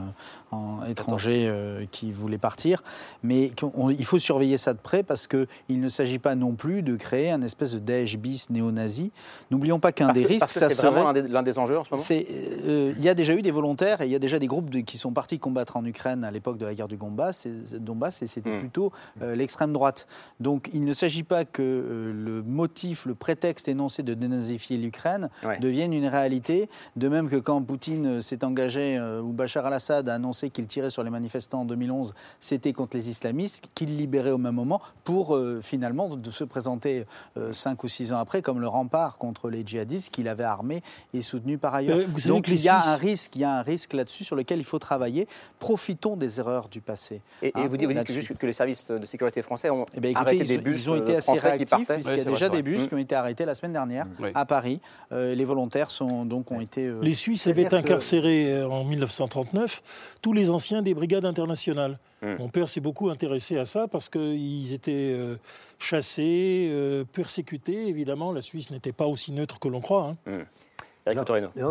étrangers qui voulaient partir. Mais il faut surveiller ça de près parce qu'il ne s'agit pas non plus de créer un espèce de Daesh bis néo-nazi. N'oublions pas qu'un des risques, parce que ça serait... vraiment l'un des, enjeux en ce moment euh, Il y a déjà eu des volontaires et il y a déjà des groupes qui sont partis combattre en Ukraine à l'époque de la guerre du Donbass, et, Donbass, et c'était hmm. plutôt euh, l'extrême droite. Donc il ne s'agit pas que euh, le motif, le prétexte énoncé de dénazifier l'Ukraine devienne une réalité, de même que quand Poutine s'est engagé, ou Bachar al-Assad a annoncé qu'il tirait sur les manifestants en 2011, c'était contre les islamistes, qu'il libérait au même moment pour finalement de se présenter cinq ou six ans après comme le rempart contre les djihadistes qu'il avait armé et soutenu par ailleurs. Donc il y a un risque, il y a un risque là-dessus sur lequel il faut travailler. Profitons des erreurs du passé. Et, hein, vous dites, vous dites que, juste que les services de sécurité français ont eh arrêté des bus ils ont été assez réactifs puisqu'il y a déjà des bus qui ont été arrêtés la semaine dernière à Paris. les volontaires sont donc ont été. les Suisses avaient incarcéré en 1939 tous les anciens des brigades internationales. Hmm. Mon père s'est beaucoup intéressé à ça parce qu'ils étaient euh, chassés, euh, persécutés. Évidemment, la Suisse n'était pas aussi neutre que l'on croit. Hein. Hmm.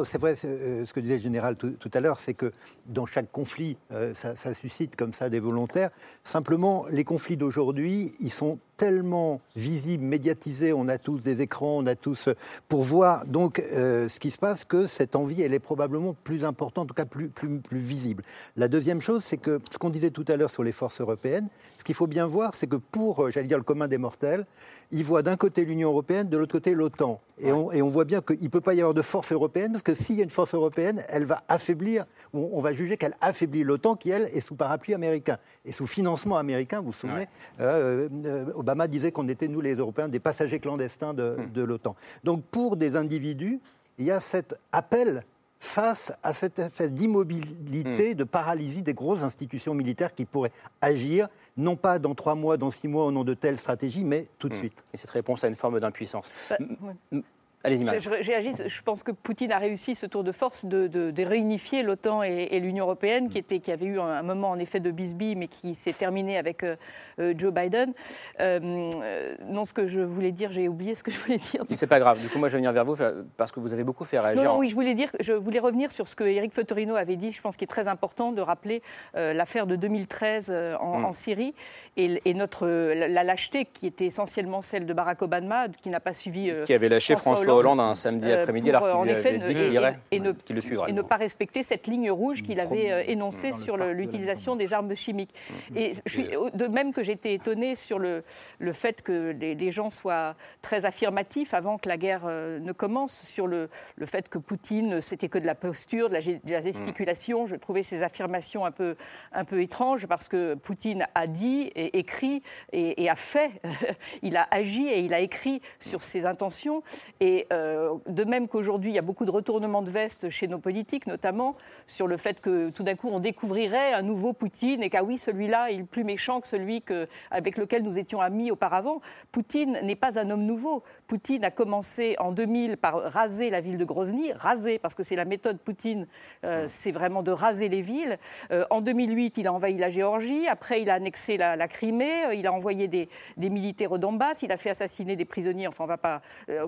C'est vrai, euh, ce que disait le général tout, à l'heure, c'est que dans chaque conflit, ça, ça, suscite comme ça des volontaires. Simplement, les conflits d'aujourd'hui, ils sont tellement visible, médiatisé, on a tous des écrans, on a tous pour voir donc euh, ce qui se passe que cette envie, elle est probablement plus importante, en tout cas plus, plus, plus visible. La deuxième chose, c'est que ce qu'on disait tout à l'heure sur les forces européennes, ce qu'il faut bien voir, c'est que pour, euh, j'allais dire, le commun des mortels, ils voient d'un côté l'Union européenne, de l'autre côté l'OTAN. Et, on, et on voit bien qu'il ne peut pas y avoir de force européenne, parce que s'il y a une force européenne, elle va affaiblir, on, va juger qu'elle affaiblit l'OTAN, qui, elle, est sous parapluie américain, et sous financement américain, vous vous souvenez, euh, Obama disait qu'on était, nous les Européens, des passagers clandestins de, hmm. de l'OTAN. Donc pour des individus, il y a cet appel face à cette effet d'immobilité, hmm. de paralysie des grosses institutions militaires qui pourraient agir, non pas dans trois mois, dans six mois au nom de telle stratégie, mais tout de hmm. suite. Et cette réponse à une forme d'impuissance. Bah, Allez-y, je, je, pense que Poutine a réussi ce tour de force de, réunifier l'OTAN et, l'Union européenne, qui, était, qui avait eu un, moment en effet de bisbille, mais qui s'est terminé avec euh, euh, Joe Biden. Euh, non, ce que je voulais dire, j'ai oublié ce que je voulais dire. C'est pas grave. Du coup, moi, je vais venir vers vous parce que vous avez beaucoup fait réagir. Non, non oui, je voulais dire, je voulais revenir sur ce que Eric Fottorino avait dit. Je pense qu'il est très important de rappeler l'affaire de 2013 mm. en, Syrie et, notre la, lâcheté qui était essentiellement celle de Barack Obama, qui n'a pas suivi. qui avait lâché François Hollande un samedi euh, après-midi alors qu'il et, le suivrait. Et ne pas respecter cette ligne rouge qu'il avait euh, énoncée sur l'utilisation des armes chimiques. Mmh. Et je suis, de même que j'étais étonnée sur le, le fait que les, gens soient très affirmatifs avant que la guerre euh, ne commence, sur le, le fait que Poutine, c'était que de la posture, de la, de gesticulation. Je trouvais ces affirmations un peu, un peu étranges parce que Poutine a dit, et écrit et, a fait. (laughs) il a agi et il a écrit sur ses intentions. Et euh, de même qu'aujourd'hui, il y a beaucoup de retournements de veste chez nos politiques, notamment sur le fait que tout d'un coup, on découvrirait un nouveau Poutine et qu'ah oui, celui-là est plus méchant que celui que, avec lequel nous étions amis auparavant. Poutine n'est pas un homme nouveau. Poutine a commencé en 2000 par raser la ville de Grozny, raser, parce que c'est la méthode Poutine, euh, c'est vraiment de raser les villes. Euh, en 2008, il a envahi la Géorgie, après il a annexé la, Crimée, il a envoyé des, des, militaires au Donbass, il a fait assassiner des prisonniers, enfin on ne va pas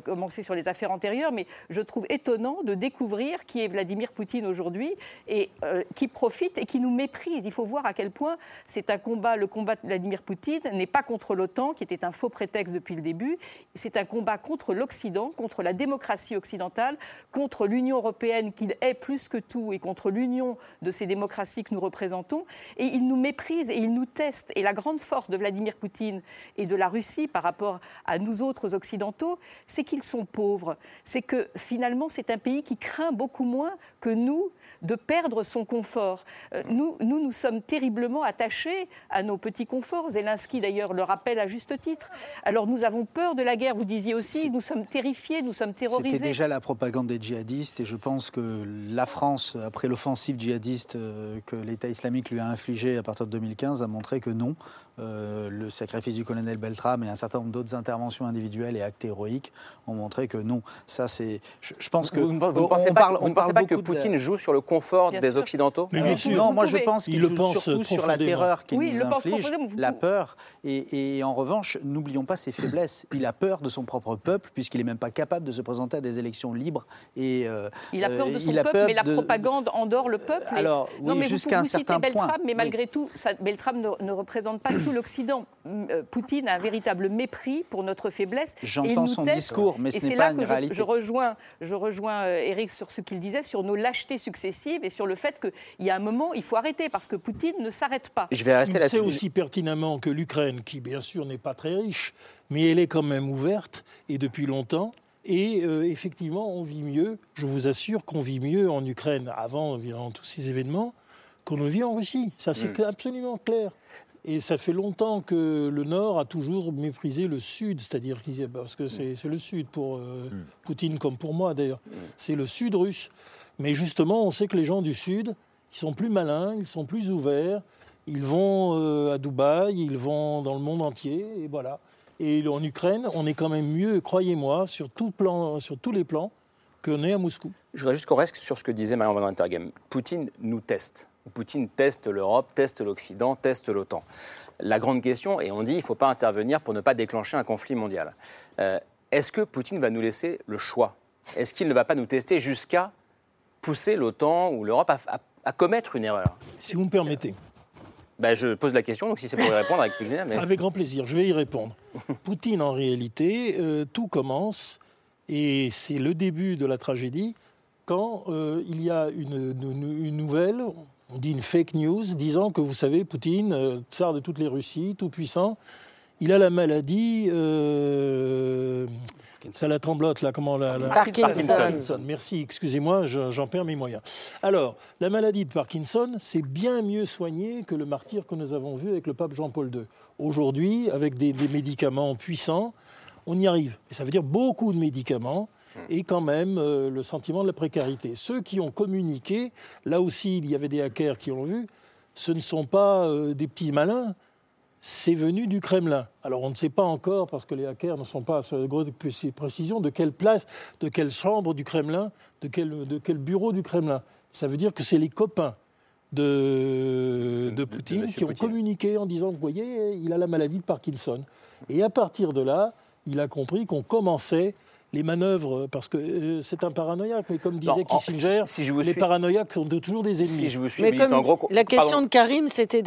commencer sur les affaires antérieures, mais je trouve étonnant de découvrir qui est Vladimir Poutine aujourd'hui et euh, qui profite et qui nous méprise. Il faut voir à quel point c'est un combat, le combat de Vladimir Poutine n'est pas contre l'OTAN, qui était un faux prétexte depuis le début, c'est un combat contre l'Occident, contre la démocratie occidentale, contre l'Union européenne qu'il est plus que tout et contre l'union de ces démocraties que nous représentons. Et il nous méprise et il nous teste. Et la grande force de Vladimir Poutine et de la Russie par rapport à nous autres occidentaux, c'est qu'ils sont pauvres, c'est que finalement c'est un pays qui craint beaucoup moins que nous de perdre son confort. Euh, nous, nous, nous sommes terriblement attachés à nos petits conforts. Zelensky, d'ailleurs, le rappelle à juste titre. Alors, nous avons peur de la guerre, vous disiez aussi. Nous sommes terrifiés, nous sommes terrorisés. C'était déjà la propagande des djihadistes. Et je pense que la France, après l'offensive djihadiste euh, que l'État islamique lui a infligée à partir de 2015, a montré que non. Euh, le sacrifice du colonel Beltram et un certain nombre d'autres interventions individuelles et actes héroïques ont montré que non. Ça, c'est. Je, pense que. Vous, ne pensez pas, parle, pensez pas que Poutine joue sur le confort des Occidentaux Mais bien sûr. Non, moi je pense qu'il joue surtout sur la terreur qu'il nous inflige, la peur. Et, en revanche, n'oublions pas ses faiblesses. Il a peur de son propre peuple, puisqu'il n'est même pas capable de se présenter à des élections libres. Et, euh, il a peur de euh, son peuple, mais la propagande endort le peuple. Alors, oui, jusqu'à un certain Beltrame, point. Mais malgré tout, ça, Beltrame ne, représente pas tout l'Occident. Euh, Poutine a un véritable mépris pour notre faiblesse. J'entends son discours, mais ce n'est pas une réalité. Je, je rejoins, je rejoins Eric sur ce qu'il disait, sur nos lâchetés successives et sur le fait qu'il y a un moment, il faut arrêter parce que Poutine ne s'arrête pas. Je vais rester Il sait aussi pertinemment que l'Ukraine, qui bien sûr n'est pas très riche, mais elle est quand même ouverte et depuis longtemps. Et euh, effectivement, on vit mieux. Je vous assure qu'on vit mieux en Ukraine avant, tous ces événements qu'on ne vit en Russie. Ça, c'est hmm. absolument clair. Et ça fait longtemps que le Nord a toujours méprisé le Sud, c'est-à-dire parce que c'est le Sud pour euh, mm. Poutine comme pour moi d'ailleurs. C'est le Sud russe. Mais justement, on sait que les gens du Sud, ils sont plus malins, ils sont plus ouverts. Ils vont euh, à Dubaï, ils vont dans le monde entier, et voilà. Et en Ukraine, on est quand même mieux, croyez-moi, sur, tout plan, sur tous les plans, qu'on est à Moscou. Je voudrais juste qu'on reste sur ce que disait Marion Van Intergem. Poutine nous teste. Poutine teste l'Europe, teste l'Occident, teste l'OTAN. La grande question, et on dit qu'il ne faut pas intervenir pour ne pas déclencher un conflit mondial. Euh, est-ce que Poutine va nous laisser le choix? Est-ce qu'il ne va pas nous tester jusqu'à pousser l'OTAN ou l'Europe à, commettre une erreur? Si vous me permettez. Ben, je pose la question, donc si c'est pour y répondre, avec plaisir. Mais... Avec grand plaisir, je vais y répondre. (laughs) Poutine, en réalité, euh, tout commence, et c'est le début de la tragédie, quand euh, il y a une, une, nouvelle, on dit une fake news, disant que vous savez, Poutine, euh, tsar de toutes les Russies, tout puissant, il a la maladie. Euh, ça la tremblote, là, comment la, Parkinson. Merci, excusez-moi, j'en perds mes moyens. Alors, la maladie de Parkinson, c'est bien mieux soigné que le martyr que nous avons vu avec le pape Jean-Paul II. Aujourd'hui, avec des, des, médicaments puissants, on y arrive. Et ça veut dire beaucoup de médicaments et quand même euh, le sentiment de la précarité. Ceux qui ont communiqué, là aussi il y avait des hackers qui ont vu, ce ne sont pas euh, des petits malins, c'est venu du Kremlin. Alors on ne sait pas encore, parce que les hackers ne sont pas à ce gros précision, de quelle place, de quelle chambre du Kremlin, de quel, de quel bureau du Kremlin. Ça veut dire que c'est les copains de, de Poutine qui ont communiqué en disant, vous voyez, il a la maladie de Parkinson. Et à partir de là, il a compris qu'on commençait les manœuvres, parce que euh, c'est un paranoïaque, mais comme disait Kissinger, les paranoïaques sont toujours des ennemis. je suis, mais comme la question de Karim, c'était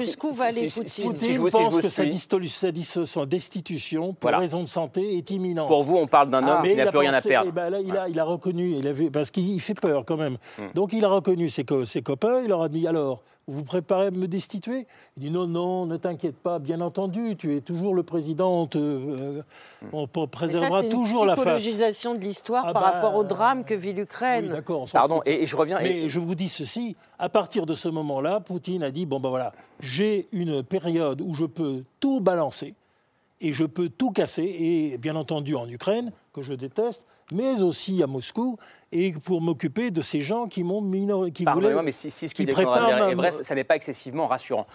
jusqu'où va aller Poutine Poutine je pense que sa, destitution, pour raison de santé, est imminente. Pour vous, on parle d'un homme ah. qui n'a plus rien à perdre. Eh ben là, il, a, il, a, reconnu, il avait, parce qu'il fait peur quand même. Hmm. Donc il a reconnu ses, ses copains, il leur a dit alors, vous vous préparez à me destituer? Il dit non, non, ne t'inquiète pas, bien entendu, tu es toujours le président, on, te, euh, on préservera toujours la face. C'est une psychologisation de l'histoire ah par bah, rapport au drame que vit l'Ukraine. Oui, d'accord. Pardon, et, je reviens. Mais je vous dis ceci, à partir de ce moment-là, Poutine a dit, bon ben voilà, j'ai une période où je peux tout balancer et je peux tout casser, et bien entendu en Ukraine, que je déteste, mais aussi à Moscou, et pour m'occuper de ces gens qui m'ont minoré, qui voulaient. mais si, ce qui est vrai, ça n'est pas excessivement rassurant.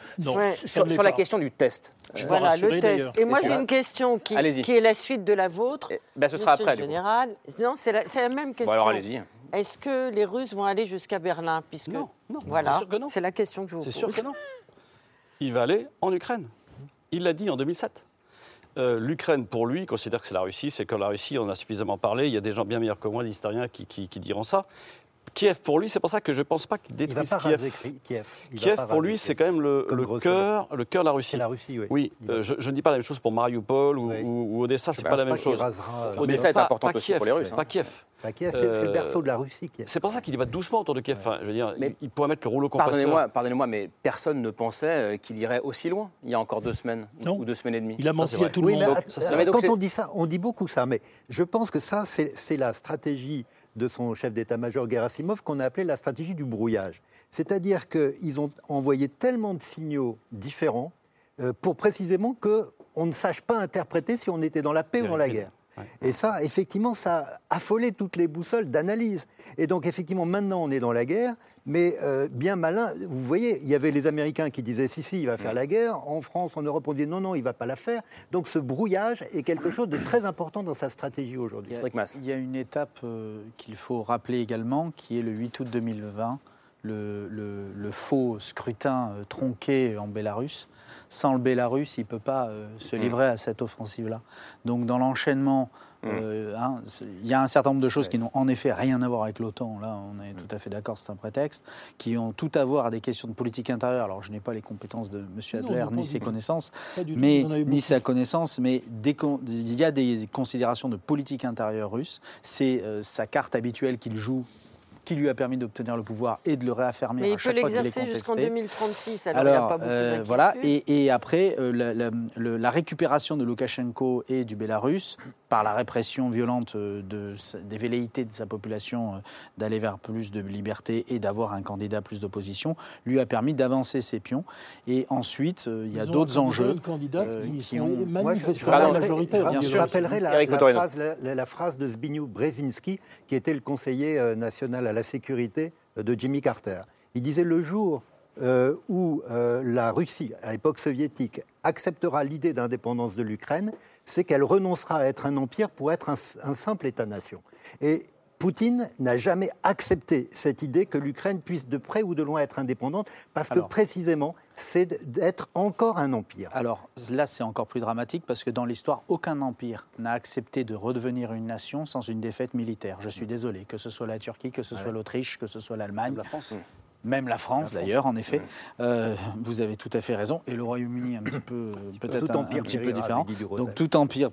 sur, la question du test. voilà le test. Et moi j'ai une question qui, qui, est la suite de la vôtre. Eh, ben, ce sera après. général. Non, c'est la, la, même question. Bon, alors allez-y. Est-ce que les Russes vont aller jusqu'à Berlin puisque Non, non. Voilà, c'est C'est la question que je vous pose. C'est sûr que non. Il va aller en Ukraine. Il l'a dit en 2007. Euh, L'Ukraine, pour lui, considère que c'est la Russie. C'est que la Russie, on a suffisamment parlé. Il y a des gens bien meilleurs que moi, des historiens, qui diront ça. Kiev, pour lui, c'est pour ça que je ne pense pas qu'il détruise Kiev. Kiev. Kiev pour lui, c'est quand même le, cœur, le cœur de la Russie. La Russie, oui. Oui, euh, je, ne dis pas la même chose pour Mariupol ou, ou, Odessa, c'est pas la même chose. Rasera, euh, Odessa est important aussi pour les Russes. Hein. Pas Kiev. Pas Kiev, c'est le berceau de la Russie. C'est pour ça qu'il y va doucement autour de Kiev. je veux dire, mais il pourrait mettre le rouleau compresseur. Pardonnez-moi, mais personne ne pensait euh, qu'il irait aussi loin il y a encore deux semaines ou deux semaines et demie. Il a menti à tout le monde. Quand on dit ça, on dit beaucoup ça, mais je pense que ça, c'est la stratégie de son chef d'état-major Gerasimov qu'on a appelé la stratégie du brouillage. C'est-à-dire qu'ils ont envoyé tellement de signaux différents euh, pour précisément qu'on ne sache pas interpréter si on était dans la paix ou dans la guerre. Et ça, effectivement, ça a affolé toutes les boussoles d'analyse. Et donc, effectivement, maintenant, on est dans la guerre, mais euh, bien malin. Vous voyez, il y avait les Américains qui disaient si, si, il va faire la guerre. En France, en Europe, on dit non, non, il ne va pas la faire. Donc, ce brouillage est quelque chose de très important dans sa stratégie aujourd'hui. Il, y a une étape euh, qu'il faut rappeler également, qui est le 8 août 2020. Le, le, faux scrutin euh, tronqué en Bélarus sans le Bélarus, il ne peut pas euh, se mm. livrer à cette offensive-là. Donc dans l'enchaînement, mm. euh, hein, il y a un certain nombre de choses qui n'ont en effet rien à voir avec l'OTAN, là on est tout à fait d'accord, c'est un prétexte, qui ont tout à voir à des questions de politique intérieure. Alors je n'ai pas les compétences de M. Adler, ni ses connaissances, mais, ni sa connaissance, mais il y a des considérations de politique intérieure russe. C'est euh, sa carte habituelle qu'il joue qui lui a permis d'obtenir le pouvoir et de le réaffirmer Mais à il peut chaque fois qu'il est l'exercer jusqu'en 2036, alors, il n'y a pas beaucoup euh, voilà, et, et après, euh, la, la récupération de Loukachenko et du Bélarus, par la répression violente euh, de, des velléités de sa population euh, d'aller vers plus de liberté et d'avoir un candidat plus d'opposition, lui a permis d'avancer ses pions. Et ensuite, euh, il y a d'autres enjeux candidat, une candidate euh, qui qui sont ont... Je, je manifestement rappellerai, majoritaire. je- bien je sûr. rappellerai la, la phrase, la, la- phrase de Zbigniew Brzezinski, qui était le conseiller national à la sécurité de Jimmy Carter. Il disait le jour euh, où euh, la Russie, à l'époque soviétique, acceptera l'idée d'indépendance de l'Ukraine, c'est qu'elle renoncera à être un empire pour être un, un simple État-nation. Et Poutine n'a jamais accepté cette idée que l'Ukraine puisse de près ou de loin être indépendante, parce Alors. que précisément, c'est d'être encore un empire. Alors là, c'est encore plus dramatique parce que dans l'histoire, aucun empire n'a accepté de redevenir une nation sans une défaite militaire. Je suis désolé, que ce soit la Turquie, que ce soit l'Autriche, que ce soit l'Allemagne. La France. Même la France, d'ailleurs, en effet. Euh, vous avez tout à fait raison. Et le Royaume-Uni, un petit peu, peut-être un, petit peu différent. Donc tout empire,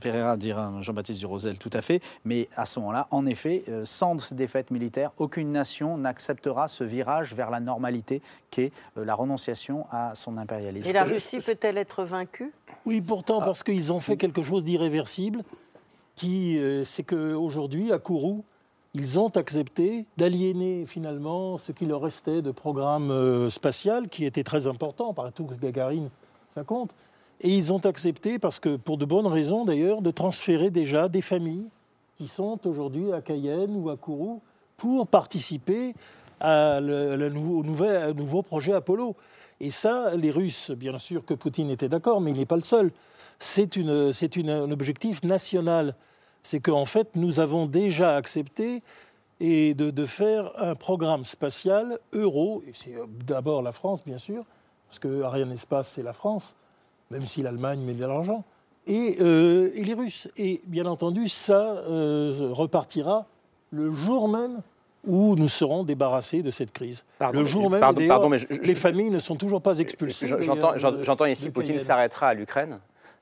Pereira dira Jean-Baptiste Durosel, tout à fait. Mais à ce moment-là, en effet, euh, sans défaite militaire, aucune nation n'acceptera ce virage vers la normalité qu'est euh, la renonciation à son impérialisme. Et la Russie peut-elle être vaincue? Oui, pourtant, Ah. parce qu'ils ont fait quelque chose d'irréversible, qui, c'est qu'aujourd'hui, à Kourou, ils ont accepté d'aliéner finalement ce qui leur restait de programme euh, spatial, qui était très important, par tout que Gagarine, ça compte. Et ils ont accepté, parce que pour de bonnes raisons d'ailleurs, de transférer déjà des familles qui sont aujourd'hui à Cayenne ou à Kourou pour participer au au nouveau projet Apollo. Et ça, les Russes, bien sûr que Poutine était d'accord, mais il n'est pas le seul. C'est un objectif national. C'est qu'en fait, nous avons déjà accepté et de, de faire un programme spatial euro, et c'est euh, d'abord la France, bien sûr, parce que Ariane Espace, c'est la France, même si l'Allemagne met de l'argent, et, euh, et les Russes. Et bien entendu, ça euh, repartira le jour même où nous serons débarrassés de cette crise. Pardon, le jour mais- même, pardon, et d'ailleurs, pardon, mais je- je- les familles ne sont toujours pas expulsées. Je- J'entends ici Poutine s'arrêtera à l'Ukraine.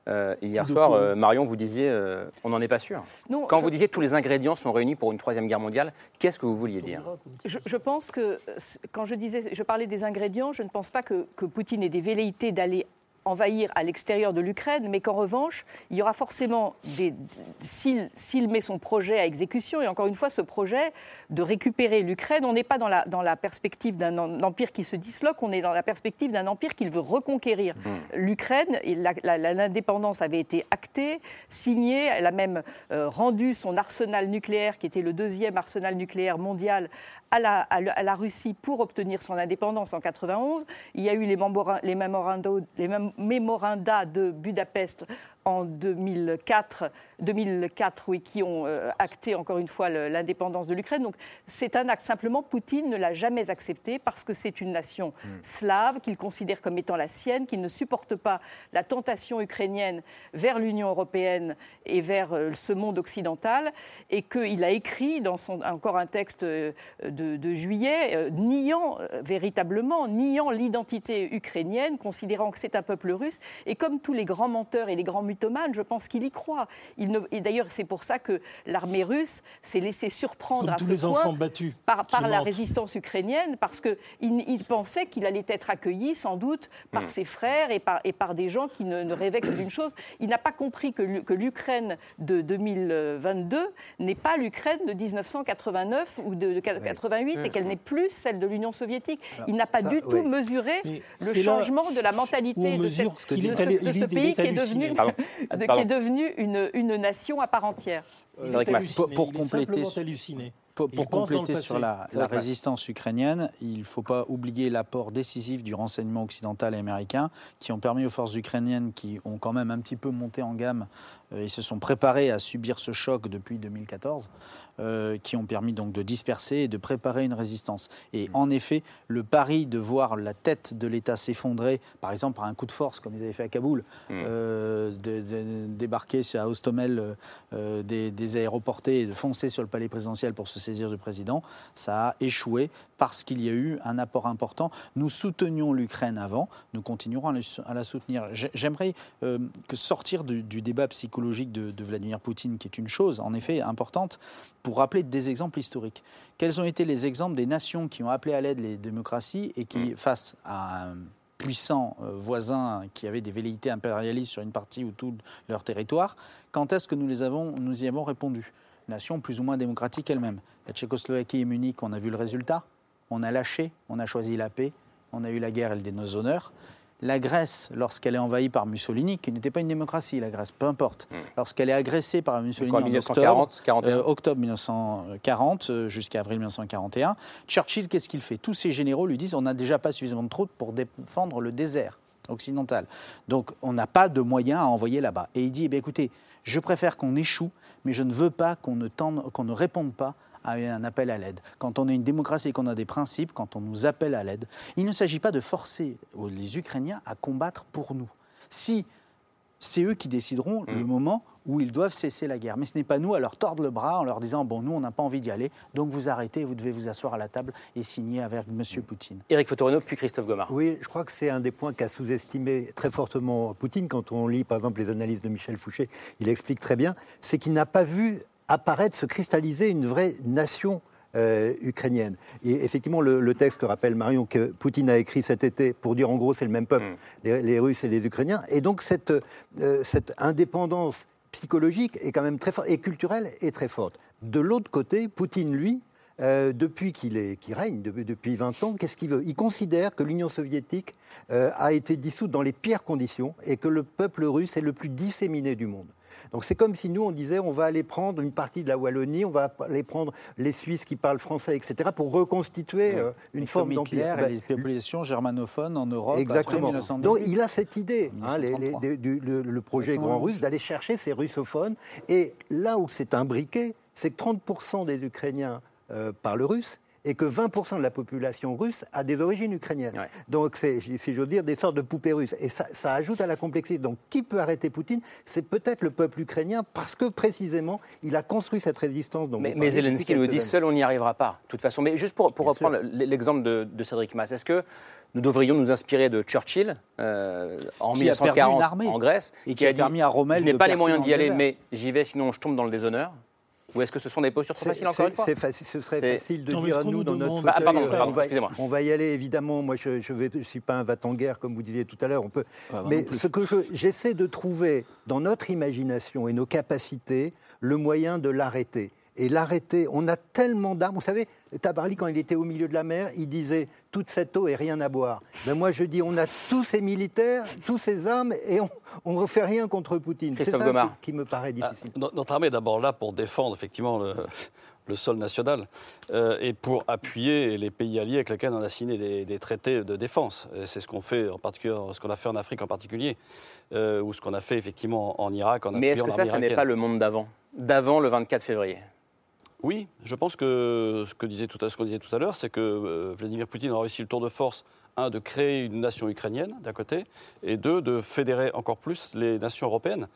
Euh, hier soir, euh, Marion, vous disiez, euh, on n'en est pas sûr. Non, Quand je- vous disiez que tous les ingrédients sont réunis pour une troisième guerre mondiale, qu'est-ce que vous vouliez dire Je, je pense que quand je disais, je parlais des ingrédients, je ne pense pas que, que Poutine ait des velléités d'aller envahir à l'extérieur de l'Ukraine, mais qu'en revanche, il y aura forcément des. S'il met son projet à exécution, et encore une fois, ce projet de récupérer l'Ukraine, on n'est pas dans la, dans la perspective d'un empire qui se disloque, on est dans la perspective d'un empire qu'il veut reconquérir. L'Ukraine, la- la- l'indépendance avait été actée, signée, elle a même euh, rendu son arsenal nucléaire, qui était le deuxième arsenal nucléaire mondial, à la, Russie pour obtenir son indépendance en 91. Il y a eu les, les, les mém- mémoranda de Budapest en 2004, 2004 oui, qui ont euh, acté encore une fois l'indépendance de l'Ukraine. Donc c'est un acte. Simplement, Poutine ne l'a jamais accepté parce que c'est une nation slave qu'il considère comme étant la sienne, qu'il ne supporte pas la tentation ukrainienne vers l'Union européenne et vers euh, ce monde occidental, et qu'il a écrit dans son, encore un texte euh, de, de juillet, niant véritablement, niant l'identité ukrainienne, considérant que c'est un peuple russe, et comme tous les grands menteurs et les grands mythomanes, je pense qu'il y croit. Il ne- et d'ailleurs, c'est pour ça que l'armée russe s'est laissée surprendre Comme à tous ce les point enfants battus par, la résistance ukrainienne, parce qu'il il pensait qu'il allait être accueilli sans doute par Mm. ses frères et par, et par des gens qui ne, ne rêvaient que d'une chose. Il n'a pas compris que l'U- que l'Ukraine de 2022 n'est pas l'Ukraine de 1989 ou de, de 88 et qu'elle n'est plus celle de l'Union soviétique. il n'a pas ça, du tout mesuré Mais le là changement de la mentalité de, cette- de ce, de pays qui est devenu, Pardon. De- qui est devenu une, une nation à part entière. Il est halluciné, Pour- pour il est compléter halluciné. Pour, compléter sur la, la résistance ukrainienne, il ne faut pas oublier l'apport décisif du renseignement occidental et américain qui ont permis aux forces ukrainiennes qui ont quand même un petit peu monté en gamme euh, et se sont préparées à subir ce choc depuis 2014, euh, qui ont permis donc de disperser et de préparer une résistance. Et en effet, le pari de voir la tête de l'État s'effondrer, par exemple par un coup de force comme ils avaient fait à Kaboul, euh, de- de- débarquer à Hostomel euh, euh, des, des aéroportés et de foncer sur le palais présidentiel pour se saisir du président. Ça a échoué parce qu'il y a eu un apport important. Nous soutenions l'Ukraine avant, nous continuerons à la soutenir. J'aimerais euh, que sortir du, débat psychologique de, de, Vladimir Poutine, qui est une chose en effet importante, pour rappeler des exemples historiques. Quels ont été les exemples des nations qui ont appelé à l'aide les démocraties et qui, mm. face à un puissant euh, voisin qui avait des velléités impérialistes sur une partie ou tout leur territoire, quand est-ce que nous, les avons, nous y avons répondu? Nation plus ou moins démocratique elle-même. La Tchécoslovaquie et Munich, on a vu le résultat on a lâché, on a choisi la paix, on a eu la guerre et le déshonneur. La Grèce, lorsqu'elle est envie par Mussolini, qui n'était pas une démocratie, la Grèce, peu importe, hmm. lorsqu'elle est agressée par Mussolini en, 1940, octobre, octobre 1940 euh, jusqu'à avril 1941, Churchill, qu'est-ce qu'il fait? Tous ses généraux lui disent on n'a déjà pas suffisamment de troupes pour défendre le désert occidental. Donc on n'a pas de moyens à envoyer là-bas. Et il dit eh écoutez, je préfère qu'on échoue, mais je ne veux pas qu'on ne, qu'on ne réponde pas à un appel à l'aide. Quand on est une démocratie et qu'on a des principes, quand on nous appelle à l'aide, il ne s'agit pas de forcer les Ukrainiens à combattre pour nous. Si c'est eux qui décideront le mm. moment où ils doivent cesser la guerre. Mais ce n'est pas nous à leur tordre le bras en leur disant bon, nous, on n'a pas envie d'y aller, donc vous arrêtez, vous devez vous asseoir à la table et signer avec M. Poutine. Éric Fotorino, puis Christophe Gomard. Oui, je crois que c'est un des points qu'a sous-estimé très fortement Poutine. Quand on lit, par exemple, les analyses de Michel Fouché, il explique très bien, c'est qu'il n'a pas vu apparaître, se cristalliser une vraie nation euh, ukrainienne. Et effectivement, le, texte que rappelle Marion que Poutine a écrit cet été pour dire en gros c'est le même peuple, mm. les, Russes et les Ukrainiens. Et donc cette, euh, cette indépendance psychologique est quand même très forte et culturelle est très forte. De l'autre côté, Poutine, lui, euh, depuis qu'il règne, depuis 20 ans, qu'est-ce qu'il veut? Il considère que l'Union soviétique a été dissoute dans les pires conditions et que le peuple russe est le plus disséminé du monde. Donc c'est comme si nous, on disait, on va aller prendre une partie de la Wallonie, on va aller prendre les Suisses qui parlent français, etc., pour reconstituer euh, une forme d'empire. et les populations germanophones en Europe Exactement. Donc il a cette idée, hein, le, projet grand russe, d'aller chercher ces russophones. Et là où c'est imbriqué, c'est que 30% des Ukrainiens euh, parlent russe et que 20% de la population russe a des origines ukrainiennes. Donc c'est, si j'ose dire, des sortes de poupées russes. Et ça, ajoute à la complexité. Donc qui peut arrêter Poutine? C'est peut-être le peuple ukrainien parce que précisément, il a construit cette résistance. mais, Zelensky nous dit seul, on n'y arrivera pas, de toute façon. Mais juste pour, reprendre l'exemple de, Cédric Mass, est-ce que nous devrions nous inspirer de Churchill euh, en 1940 en Grèce et qui, a, permis à Rommel je n'ai pas les moyens d'y aller, mais j'y vais, sinon je tombe dans le déshonneur? Ou est-ce que ce sont des postures trop faciles encore une fois Ce serait facile de dire à nous dans notre ah, pardon, pardon, on, va, on, va, y aller évidemment. Moi, je ne suis pas un va-t-en-guerre comme vous disiez tout à l'heure. On peut, mais ce que j'essaie de trouver dans notre imagination et nos capacités le moyen de l'arrêter et l'arrêter. On a tellement d'armes. Vous savez, Tabarly, quand il était au milieu de la mer, il disait toute cette eau et rien à boire. Ben moi, je dis on a tous ces militaires, tous ces armes et on ne refait rien contre Poutine. C'est ça qui me paraît ah, difficile. notre armée est d'abord là pour défendre effectivement le, sol national euh, et pour appuyer les pays alliés avec lesquels on a signé des, traités de défense. C'est ce qu'on fait en particulier, ce qu'on a fait en Afrique en particulier, euh, ou ce qu'on a fait effectivement en Irak. En Mais est-ce que ça, ce n'est pas le monde d'avant, d'avant le 24 février oui, je pense que ce qu'on disait tout à, l'heure, c'est que euh, Vladimir Poutine a réussi le tour de force, un, de créer une nation ukrainienne d'un côté, et deux, de fédérer encore plus les nations européennes,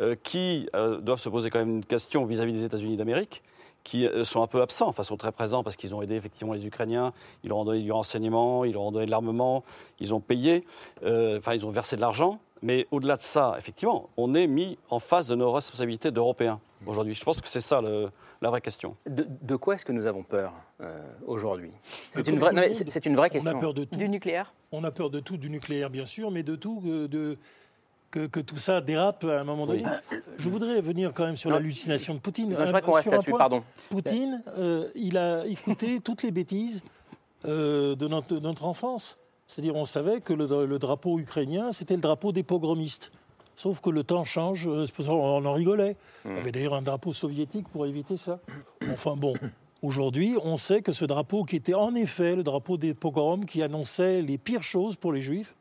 euh, qui euh, doivent se poser quand même une question vis-à-vis des États-Unis d'Amérique, qui sont un peu absents, enfin sont très présents parce qu'ils ont aidé effectivement les Ukrainiens, ils leur ont donné du renseignement, ils leur ont donné de l'armement, ils ont payé, enfin ils ont versé de l'argent, mais au-delà de ça, effectivement, on est mis en face de nos responsabilités d'Européens aujourd'hui. Je pense que c'est ça le, la vraie question. De, quoi est-ce que nous avons peur euh, aujourd'hui? C'est une, vraie, c'est une vraie question. On a peur de tout. Du nucléaire On a peur de tout, du nucléaire bien sûr, mais de tout, euh, de, que, que, tout ça dérape à un moment donné. Je voudrais venir quand même sur l'hallucination de Poutine. je voudrais qu'on reste là-dessus, pardon. Poutine, euh, il a écouté toutes les bêtises de notre, notre, enfance. C'est-à-dire, on savait que le, le drapeau ukrainien, c'était le drapeau des pogromistes. Sauf que le temps change, euh, on en rigolait. Il y avait d'ailleurs un drapeau soviétique pour éviter ça. (coughs) Enfin bon, aujourd'hui, on sait que ce drapeau qui était en effet le drapeau des pogroms qui annonçait les pires choses pour les juifs,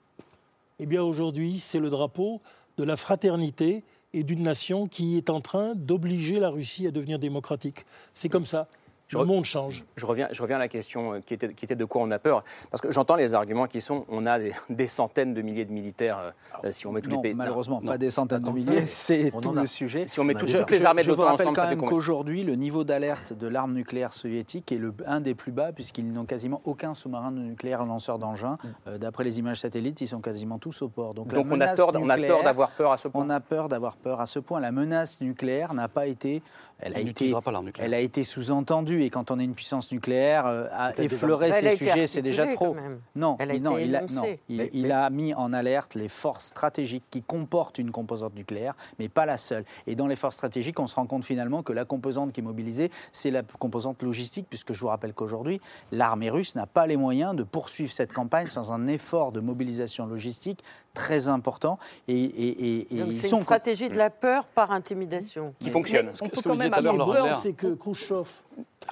eh bien aujourd'hui, c'est le drapeau de la fraternité et d'une nation qui est en train d'obliger la Russie à devenir démocratique. C'est comme ça. Le monde change. Je reviens, je reviens à la question euh, qui était, qui était de quoi on a peur. Parce que j'entends les arguments qui sont on a des, (laughs) centaines de milliers de militaires euh, si on met tous les pays. Malheureusement, pas des centaines de milliers, (laughs) c'est tout le sujet. Si on met toutes les armées de Je vous rappelle quand même qu'aujourd'hui, le niveau d'alerte de l'arme nucléaire soviétique est le, un des plus bas, puisqu'ils n'ont quasiment aucun sous-marin nucléaire lanceur d'engin. Mm. Euh, d'après les images satellites, ils sont quasiment tous au port. Donc, Donc on a tort d'avoir peur à ce point. On a peur d'avoir peur à ce point. La menace nucléaire n'a pas été elle a, été, elle a été sous-entendue et quand on est une puissance nucléaire, euh, à effleurer ces sujets, c'est déjà trop. Non, il, non, il, a, il, a, mis en alerte les forces stratégiques qui comportent une composante nucléaire, mais pas la seule. Et dans les forces stratégiques, on se rend compte finalement que la composante qui est mobilisée, c'est la composante logistique, puisque je vous rappelle qu'aujourd'hui, l'armée russe n'a pas les moyens de poursuivre cette campagne sans un effort de mobilisation logistique très important. Et, et, et, c'est une stratégie de la peur par intimidation. Qui fonctionne. on peut quand même avoir c'est que Khrushchev,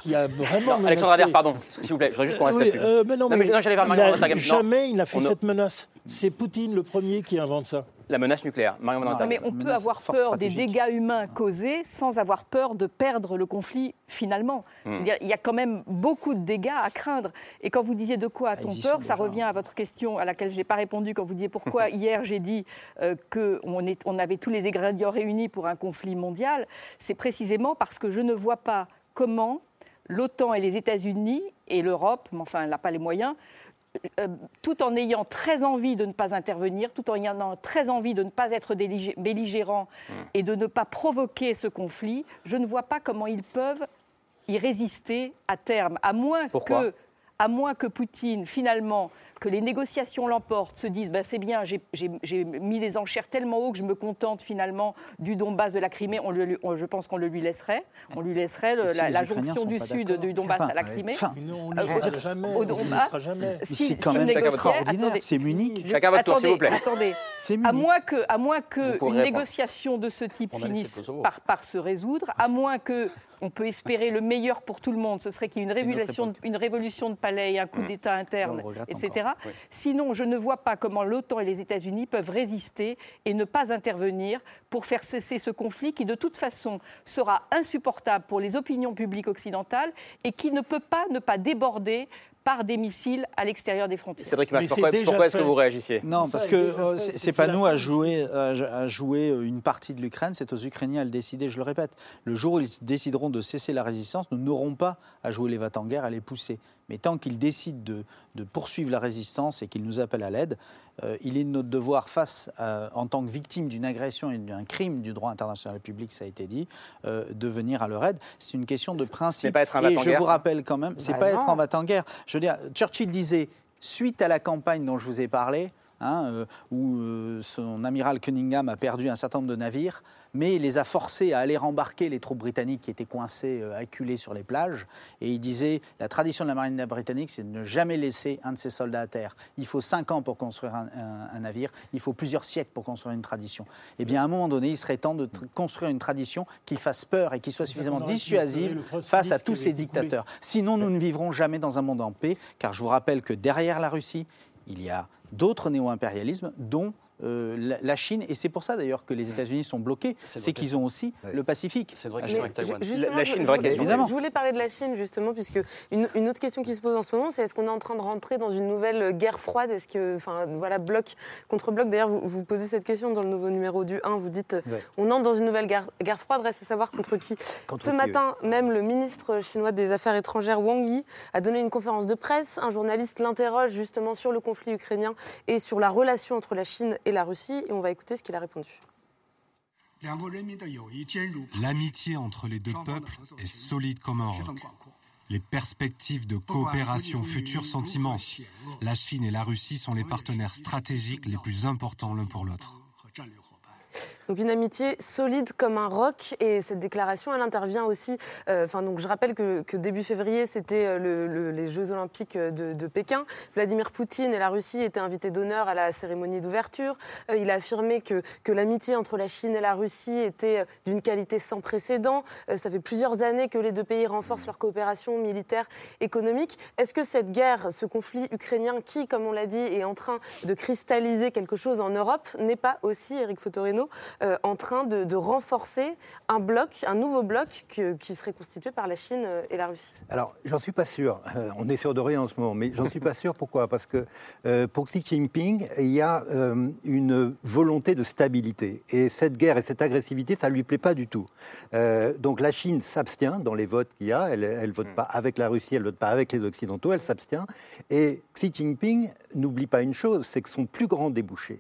qui a vraiment. Alexandre Adair, pardon, s'il vous plaît, je voudrais juste qu'on reste là-dessus. Euh, mais non, mais, j'allais vers Jamais il n'a fait cette menace. C'est Poutine le premier qui invente ça la menace nucléaire. mais on peut avoir peur des dégâts humains causés sans avoir peur de perdre le conflit finalement. Hmm. Il y a quand même beaucoup de dégâts à craindre. Et quand vous disiez de quoi a-t-on peur, ça revient à votre question à laquelle je n'ai pas répondu quand vous disiez pourquoi (laughs) hier j'ai dit euh, qu'on on avait tous les ingrédients réunis pour un conflit mondial. C'est précisément parce que je ne vois pas comment l'OTAN et les États-Unis et l'Europe, mais enfin elle n'a pas les moyens, euh, tout en ayant très envie de ne pas intervenir, tout en ayant très envie de ne pas être belligérant hmm. et de ne pas provoquer ce conflit, je ne vois pas comment ils peuvent y résister à terme, à moins que à moins que Poutine, finalement, que les négociations l'emportent, se disent ben, c'est bien, j'ai mis les enchères tellement haut que je me contente finalement du Donbass de la Crimée, on le, je pense qu'on le lui laisserait. On lui laisserait la, jonction du sud du Donbass à la Crimée. Enfin, on ne jamais. Au Donbass. c'est quand même extraordinaire. C'est Munich. Chacun votre tour, s'il vous plaît. Attendez. À moins que, à moins que une négociation de ce type finisse par, par se résoudre, à moins que on peut espérer le meilleur pour tout le monde. Ce serait qu'il y ait une révolution, de, une révolution de palais, un coup mm. d'État interne, etc. Sinon, je ne vois pas comment l'OTAN et les États-Unis peuvent résister et ne pas intervenir pour faire cesser ce conflit qui, de toute façon, sera insupportable pour les opinions publiques occidentales et qui ne peut pas ne pas déborder par des missiles à l'extérieur des frontières. Cédric pourquoi, pourquoi est-ce que vous réagissiez Non, parce que euh, c'est pas nous à jouer, à jouer une partie de l'Ukraine, c'est aux Ukrainiens à le décider, je le répète. Le jour où ils décideront de cesser la résistance, nous n'aurons pas à jouer les en guerre à les pousser. Mais tant qu'ils décident de, de, poursuivre la résistance et qu'ils nous appellent à l'aide, euh, il est de notre devoir, face en tant que victime d'une agression et d'un crime du droit international public, ça a été dit, euh, de venir à leur aide. C'est une question de principe. Pas être un et je vous rappelle quand même, c'est bah pas être en va en guerre. Je veux dire, Churchill disait, suite à la campagne dont je vous ai parlé, hein, euh, où son amiral Cunningham a perdu un certain nombre de navires, mais il les a forcés à aller rembarquer les troupes britanniques qui étaient coincées, euh, acculées sur les plages. Et il disait la tradition de la marine britannique, c'est de ne jamais laisser un de ses soldats à terre. Il faut cinq ans pour construire un, navire, il faut plusieurs siècles pour construire une tradition. Eh bien, à un moment donné, il serait temps de construire une tradition qui fasse peur et qui soit suffisamment dissuasive face à tous ces dictateurs. Sinon, nous ne vivrons jamais dans un monde en paix, car je vous rappelle que derrière la Russie, il y a d'autres néo-impérialismes, dont euh, la, Chine, et c'est pour ça d'ailleurs que les États-Unis sont bloqués, c'est qu'ils ont aussi le Pacifique. C'est une vraie question avec Taïwan. La, Chine, vraie question. Évidemment. Je voulais parler de la Chine justement, puisque une, autre question qui se pose en ce moment, c'est est-ce qu'on est en train de rentrer dans une nouvelle guerre froide? Est-ce que, enfin, voilà, bloc contre bloc. D'ailleurs, vous, vous, posez cette question dans le nouveau numéro du 1. Vous dites, on entre dans une nouvelle guerre, guerre froide. Reste à savoir contre qui. ce matin, même le ministre chinois des Affaires étrangères Wang Yi a donné une conférence de presse. Un journaliste l'interroge justement sur le conflit ukrainien et sur la relation entre la Chine et la Russie. Et on va écouter ce qu'il a répondu. L'amitié entre les deux peuples est solide comme un roc. Les perspectives de coopération future sont immenses. La Chine et la Russie sont les partenaires stratégiques les plus importants l'un pour l'autre. Donc une amitié solide comme un roc. Et cette déclaration, elle intervient aussi. Euh, enfin, donc je rappelle que, début février, c'était euh, les Jeux Olympiques de, Pékin. Vladimir Poutine et la Russie étaient invités d'honneur à la cérémonie d'ouverture. Euh, il a affirmé que, l'amitié entre la Chine et la Russie était d'une qualité sans précédent. ça fait plusieurs années que les deux pays renforcent leur coopération militaire, économique. Est-ce que cette guerre, ce conflit ukrainien, qui, comme on l'a dit, est en train de cristalliser quelque chose en Europe, n'est pas aussi, Eric Fotorino, en train de, renforcer un bloc, un nouveau bloc qui serait constitué par la Chine et la Russie Alors, j'en suis pas sûr. on est sûr de rien en ce moment, mais j'en suis pas sûr. Pourquoi? Parce que pour Xi Jinping, il y a une volonté de stabilité. Et cette guerre et cette agressivité, ça ne lui plaît pas du tout. donc la Chine s'abstient dans les votes qu'il y a. Elle ne vote hmm. pas avec la Russie, elle ne vote pas avec les Occidentaux, elle s'abstient. Et Xi Jinping n'oublie pas une chose, c'est que son plus grand débouché,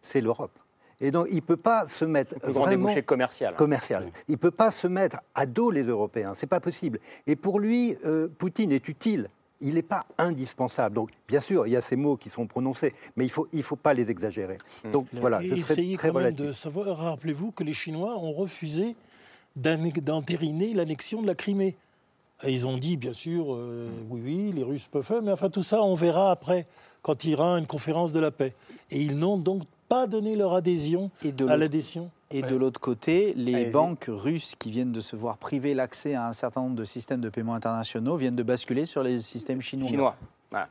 c'est l'Europe. Et donc, il ne peut pas se mettre le vraiment débouché commercial. Commercial. Il ne peut pas se mettre à dos les Européens. C'est pas possible. Et pour lui, euh, Poutine est utile. Il n'est pas indispensable. Donc, bien sûr, il y a ces mots qui sont prononcés, mais il ne faut, il faut pas les exagérer. Hmm. Donc, voilà, je serais très relatif. de savoir, rappelez-vous que les Chinois ont refusé d'entériner l'annexion de la Crimée. ils ont dit, bien sûr, euh, oui, oui, les Russes peuvent faire, mais enfin, tout ça, on verra après, quand il y aura une conférence de la paix. Et ils n'ont donc pas donné leur adhésion à l'adhésion. Et de l'autre côté, les banques russes qui viennent de se voir priver l'accès à un certain nombre de systèmes de paiement internationaux viennent de basculer sur les systèmes chinois. Chinois.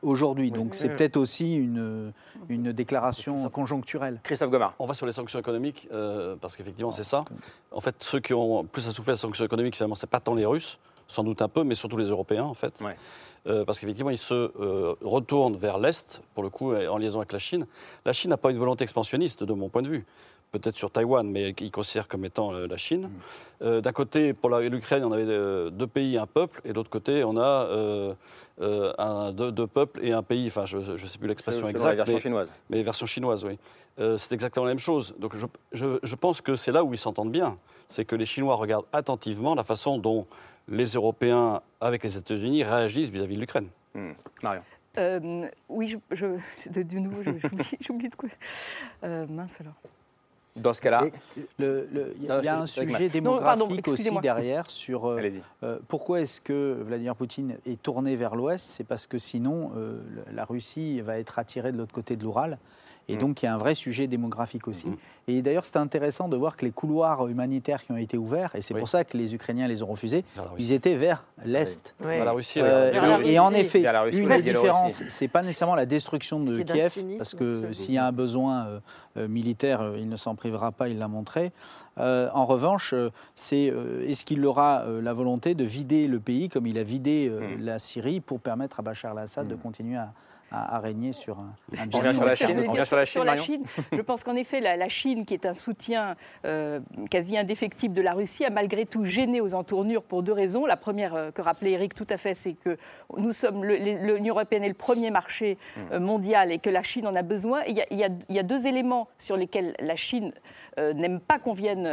Aujourd'hui, donc c'est peut-être aussi une, une déclaration conjoncturelle. Christophe Gomard. On va sur les sanctions économiques, euh, parce qu'effectivement c'est ça. En fait, ceux qui ont plus à souffrir des sanctions économiques, finalement, c'est pas tant les Russes, sans doute un peu, mais surtout les Européens, en fait. Euh, parce qu'effectivement, ils se euh, retournent vers l'Est, pour le coup, en liaison avec la Chine. La Chine n'a pas une volonté expansionniste, de mon point de vue peut-être sur Taïwan, mais qu'ils considèrent comme étant euh, la Chine. Mm. D'un côté, pour l'Ukraine, on avait deux pays, un peuple, et de l'autre côté, on a un, deux, peuples et un pays. Enfin, je ne sais plus l'expression exacte. La version chinoise. Mais version chinoise, oui. c'est exactement la même chose. Donc je, je, je pense que c'est là où ils s'entendent bien. C'est que les Chinois regardent attentivement la façon dont les Européens, avec les États-Unis, réagissent vis-à-vis de l'Ukraine. Hmm. Marion. Euh, oui, je, je, de, de nouveau, (laughs) j'oublie de quoi. Euh, mince alors. Dans ce cas-là, il y a un sujet démographique aussi derrière sur euh, euh, pourquoi est-ce que Vladimir Poutine est tourné vers l'Ouest? C'est parce que sinon, la Russie va être attirée de l'autre côté de l'Oural. Et mm. donc, il y a un vrai sujet démographique aussi. Mm. Et d'ailleurs, c'est intéressant de voir que les couloirs humanitaires qui ont été ouverts, et c'est pour ça que les Ukrainiens les ont refusés, ils étaient vers l'Est. La Russie. Euh, et, en effet, une des différences, c'est pas nécessairement la destruction de Kiev, parce que s'il y a un besoin euh, euh, militaire, il ne s'en privera pas, il l'a montré. en revanche, c'est est-ce qu'il aura la volonté de vider le pays comme il a vidé mm. la Syrie pour permettre à Bachar al-Assad de continuer à, à, régner sur un, un on sur la Chine, sur la Chine, Je pense qu'en effet, la, Chine, qui est un soutien euh, quasi indéfectible de la Russie, a malgré tout gêné aux entournures pour deux raisons. La première euh, que rappelait Eric tout à fait, c'est que nous sommes l'Union européenne est le premier marché euh, mondial et que la Chine en a besoin. Il y a, il y a, deux éléments sur lesquels la Chine n'aime pas qu'on vienne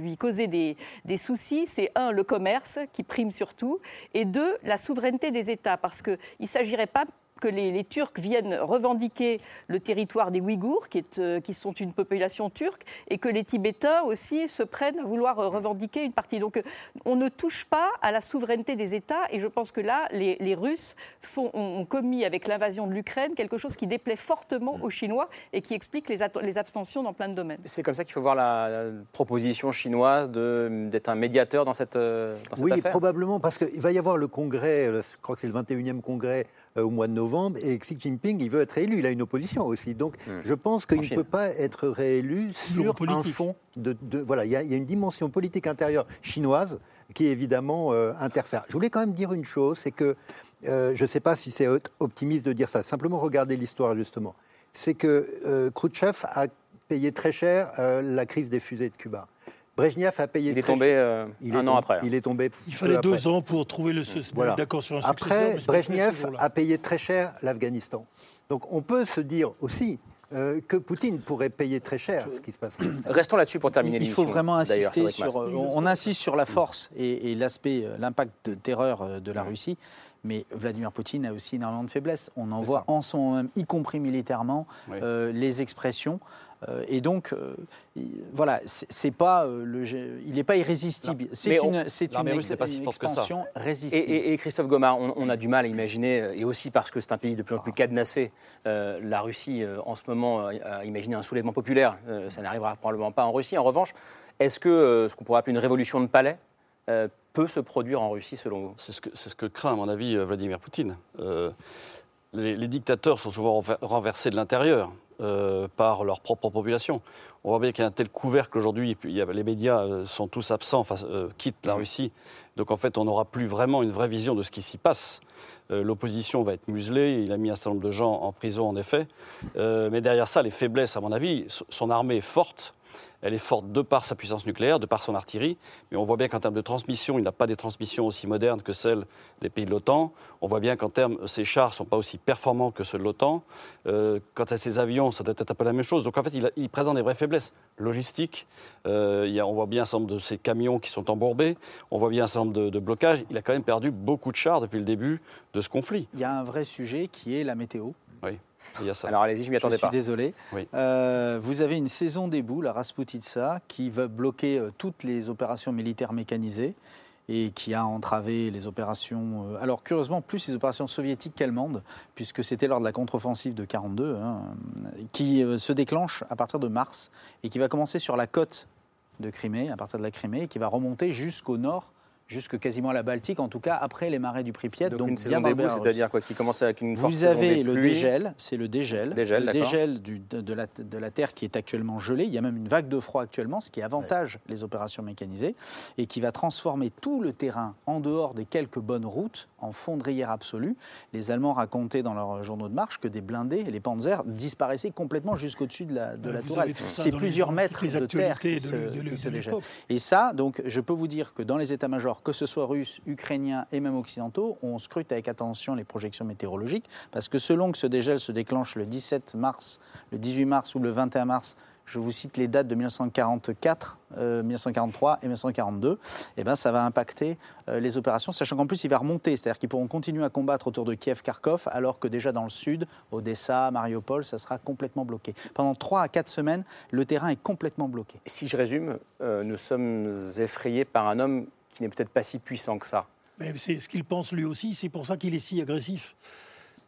lui causer des, des soucis. C'est un, le commerce qui prime surtout, et deux, la souveraineté des États, parce qu'il ne s'agirait pas que les, Turcs viennent revendiquer le territoire des Ouïghours, qui, est, euh, qui, sont une population turque, et que les Tibétains aussi se prennent à vouloir euh, revendiquer une partie. Donc euh, on ne touche pas à la souveraineté des États, et je pense que là, les, Russes font, ont, commis avec l'invasion de l'Ukraine quelque chose qui déplaît fortement aux Chinois et qui explique les, les abstentions dans plein de domaines. C'est comme ça qu'il faut voir la, proposition chinoise d'être un médiateur dans cette, dans cette oui, probablement, parce qu'il va y avoir le congrès, je crois que c'est le 21e congrès au mois de novembre, et Xi Jinping, il veut être réélu. Il a une opposition aussi. Donc, je pense qu'il ne peut pas être réélu sur un fond de, voilà, il y, a, une dimension politique intérieure chinoise qui évidemment euh, interfère. Je voulais quand même dire une chose, c'est que euh, je ne sais pas si c'est optimiste de dire ça. Simplement regarder l'histoire justement. C'est que euh, Khrouchtchev a payé très cher la crise des fusées de Cuba. Brejnev a payé. Il est tombé euh, un an après. Il est tombé. Il fallait deux ans pour trouver le d'accord sur un Après, Brejnev a payé très cher l'Afghanistan. Donc on peut se dire aussi euh, que Poutine pourrait payer très cher ce qui se passe. (coughs) Restons là-dessus pour terminer Il faut vraiment insister sur. On, insiste sur la force et, l'aspect, euh, l'impact de terreur de la Russie. Mais Vladimir Poutine a aussi énormément de faiblesses. On en voit en ce moment même, y compris militairement, les expressions. Euh, et donc, euh, voilà, c'est pas euh, le, il n'est pas irrésistible. C'est une, c'est une, expansion résistante. Et, Christophe Gomard, on, a du mal à imaginer, et aussi parce que c'est un pays de plus en plus cadenassé, la Russie en ce moment a imaginé un soulèvement populaire. ça n'arrivera probablement pas en Russie. En revanche, est-ce que ce qu'on pourrait appeler une révolution de palais peut se produire en Russie selon vous? C'est ce, que, ce que craint, à mon avis, Vladimir Poutine. Les, les, dictateurs sont souvent renversés de l'intérieur. Par leur propre population. On voit bien qu'il y a un tel couvercle aujourd'hui, les médias sont tous absents, enfin, quittent la Russie. Donc en fait, on n'aura plus vraiment une vraie vision de ce qui s'y passe. L'opposition va être muselée, il a mis un certain nombre de gens en prison en effet. mais derrière ça, les faiblesses, à mon avis, son armée est forte, elle est forte de par sa puissance nucléaire, de par son artillerie, mais on voit bien qu'en termes de transmission, il n'a pas des transmissions aussi modernes que celles des pays de l'OTAN. On voit bien qu'en termes, ses chars ne sont pas aussi performants que ceux de l'OTAN. Euh, quant à ses avions, ça doit être un peu la même chose. Donc en fait, il, présente des vraies faiblesses logistiques. Euh, on voit bien un certain nombre de ses camions qui sont embourbés. On voit bien un certain nombre de blocages. Il a quand même perdu beaucoup de chars depuis le début de ce conflit. Il y a un vrai sujet qui est la météo. Oui. Alors allez-y, je m'y attendais pas. Je suis désolé. Euh, vous avez une saison des boules à Rasputitsa qui va bloquer euh, toutes les opérations militaires mécanisées et qui a entravé les opérations. Euh, alors curieusement, plus les opérations soviétiques qu'allemandes, puisque c'était lors de la contre-offensive de 42, hein, qui se déclenche à partir de mars et qui va commencer sur la côte de Crimée, à partir de la Crimée, et qui va remonter jusqu'au nord jusque quasiment à la Baltique, en tout cas après les marais du Pripyat. Donc, une saison début, c'est-à-dire quoi Qui commence avec une Vous avez le dégel, c'est le dégel, le dégel du, de, la, de, la, Terre qui est actuellement gelée. Il y a même une vague de froid actuellement, ce qui avantage les opérations mécanisées et qui va transformer tout le terrain en dehors des quelques bonnes routes en fondrière absolue. Les Allemands racontaient dans leurs journaux de marche que des blindés, les panzers, disparaissaient complètement jusqu'au-dessus de la, de la tourelle. C'est plusieurs mètres de terre qui, se, qui Et ça, donc, je peux vous dire que dans les états-majors que ce soit russes, ukrainiens et même occidentaux, on scrute avec attention les projections météorologiques, parce que selon que ce dégel se déclenche le 17 mars, le 18 mars ou le 21 mars, je vous cite les dates de 1944, 1943 euh, et 1942, eh ben, ça va impacter euh, les opérations, sachant qu'en plus il va remonter, c'est-à-dire qu'ils pourront continuer à combattre autour de Kiev, Kharkov, alors que déjà dans le sud, Odessa, Mariupol, ça sera complètement bloqué. Pendant 3 à 4 semaines, le terrain est complètement bloqué. Si je résume, euh, nous sommes effrayés par un homme qui n'est peut-être pas si puissant que ça. Mais c'est ce qu'il pense lui aussi, c'est pour ça qu'il est si agressif.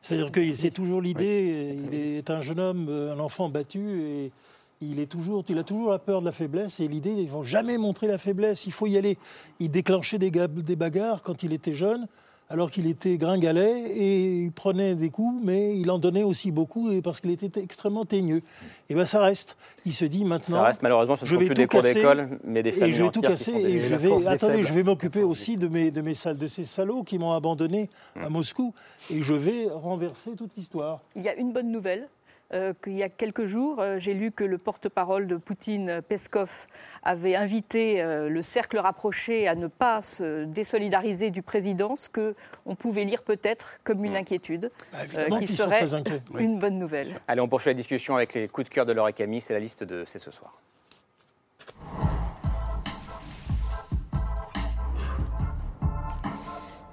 C'est-à-dire que c'est toujours l'idée, il est un jeune homme, un enfant battu, et il, est toujours, il a toujours la peur de la faiblesse, et l'idée, ils ne vont jamais montrer la faiblesse, il faut y aller. Il déclenchait des, des bagarres quand il était jeune, alors qu'il était gringalet et il prenait des coups, mais il en donnait aussi beaucoup parce qu'il était extrêmement teigneux. Et bien ça reste. Il se dit maintenant. Ça reste malheureusement, ce ne sont plus des cours d'école, mais des familles Et je vais tout casser et je vais. Attendez, je vais m'occuper aussi de mes de mes de ces salauds qui m'ont abandonné à Moscou et je vais renverser toute l'histoire. Il y a une bonne nouvelle, euh, qu'il y a quelques jours, euh, j'ai lu que le porte-parole de Poutine, Peskov, avait invité euh, le cercle rapproché à ne pas se désolidariser du président, ce qu'on pouvait lire peut-être comme une inquiétude, bah, qui serait (laughs) une bonne nouvelle. Allez, on poursuit la discussion avec les coups de cœur de Laure et Camille. C'est la liste de C'est ce soir.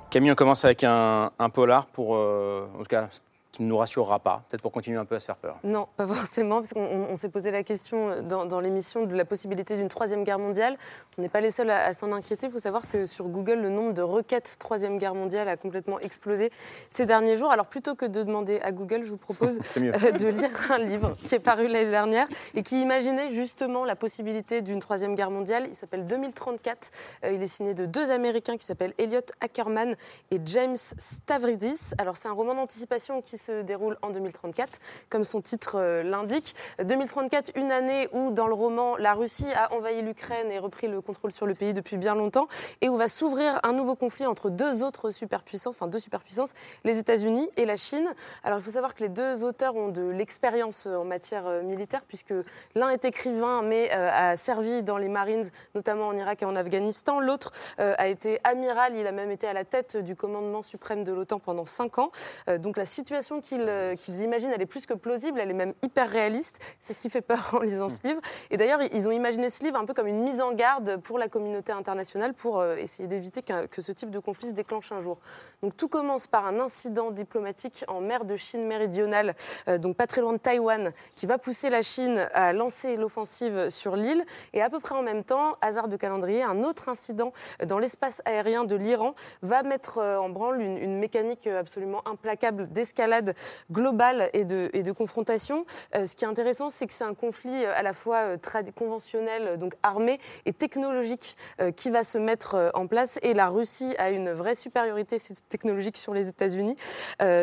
Camille, on commence avec un, polar pour, en tout cas, qui ne nous rassurera pas, peut-être pour continuer un peu à se faire peur Non, pas forcément, parce qu'on s'est posé la question dans, l'émission de la possibilité d'une troisième guerre mondiale. On n'est pas les seuls à, s'en inquiéter. Il faut savoir que sur Google, le nombre de requêtes troisième guerre mondiale a complètement explosé ces derniers jours. Alors plutôt que de demander à Google, je vous propose (laughs) euh, de lire un livre qui est paru l'année dernière et qui imaginait justement la possibilité d'une troisième guerre mondiale. Il s'appelle 2034. Euh, il est signé de deux Américains qui s'appellent Elliot Ackerman et James Stavridis. Alors c'est un roman d'anticipation qui se déroule en 2034, comme son titre euh, l'indique. 2034, une année où, dans le roman, la Russie a envahi l'Ukraine et repris le contrôle sur le pays depuis bien longtemps, et où va s'ouvrir un nouveau conflit entre deux autres superpuissances, enfin deux superpuissances, les États-Unis et la Chine. Alors il faut savoir que les deux auteurs ont de l'expérience en matière euh, militaire, puisque l'un est écrivain, mais euh, a servi dans les Marines, notamment en Irak et en Afghanistan. L'autre a été amiral, il a même été à la tête du commandement suprême de l'OTAN pendant cinq ans. donc la situation euh, qu'ils imaginent, elle est plus que plausible, elle est même hyper réaliste. C'est ce qui fait peur en lisant ce livre. Et d'ailleurs, ils ont imaginé ce livre un peu comme une mise en garde pour la communauté internationale pour euh, essayer d'éviter que, ce type de conflit se déclenche un jour. Donc tout commence par un incident diplomatique en mer de Chine méridionale, euh, donc pas très loin de Taïwan, qui va pousser la Chine à lancer l'offensive sur l'île. Et à peu près en même temps, hasard de calendrier, un autre incident dans l'espace aérien de l'Iran va mettre en branle une mécanique absolument implacable d'escalade escalade globale et de, confrontation. ce qui est intéressant, c'est que c'est un conflit à la fois conventionnel, donc armé, et technologique qui va se mettre en place. Et la Russie a une vraie supériorité technologique sur les États-Unis.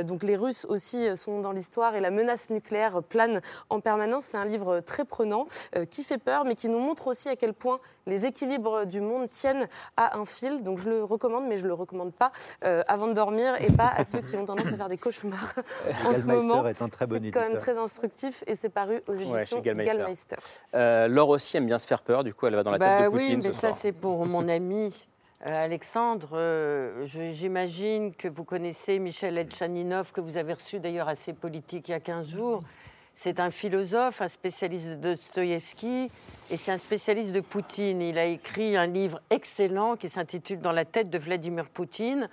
donc les Russes aussi sont dans l'histoire et la menace nucléaire plane en permanence. C'est un livre très prenant qui fait peur, mais qui nous montre aussi à quel point les équilibres du monde tiennent à un fil. Donc je le recommande, mais je ne le recommande pas euh, avant de dormir et pas à ceux qui ont tendance à faire des cauchemars (laughs) en ce moment. est un très bon C'est quand même très instructif et c'est paru aux éditions Gallmeister. Euh, Laure aussi aime bien se faire peur, du coup elle va dans la tête bah de Poutine. Oui, mais ça c'est pour (laughs) mon ami. Euh, Alexandre, j'imagine que vous connaissez Michel Elchaninov, que vous avez reçu d'ailleurs à ses politiques il y a 15 jours. C'est un philosophe, un spécialiste de Dostoïevski et c'est un spécialiste de Poutine. Il a écrit un livre excellent qui s'intitule Dans la tête de Vladimir Poutine.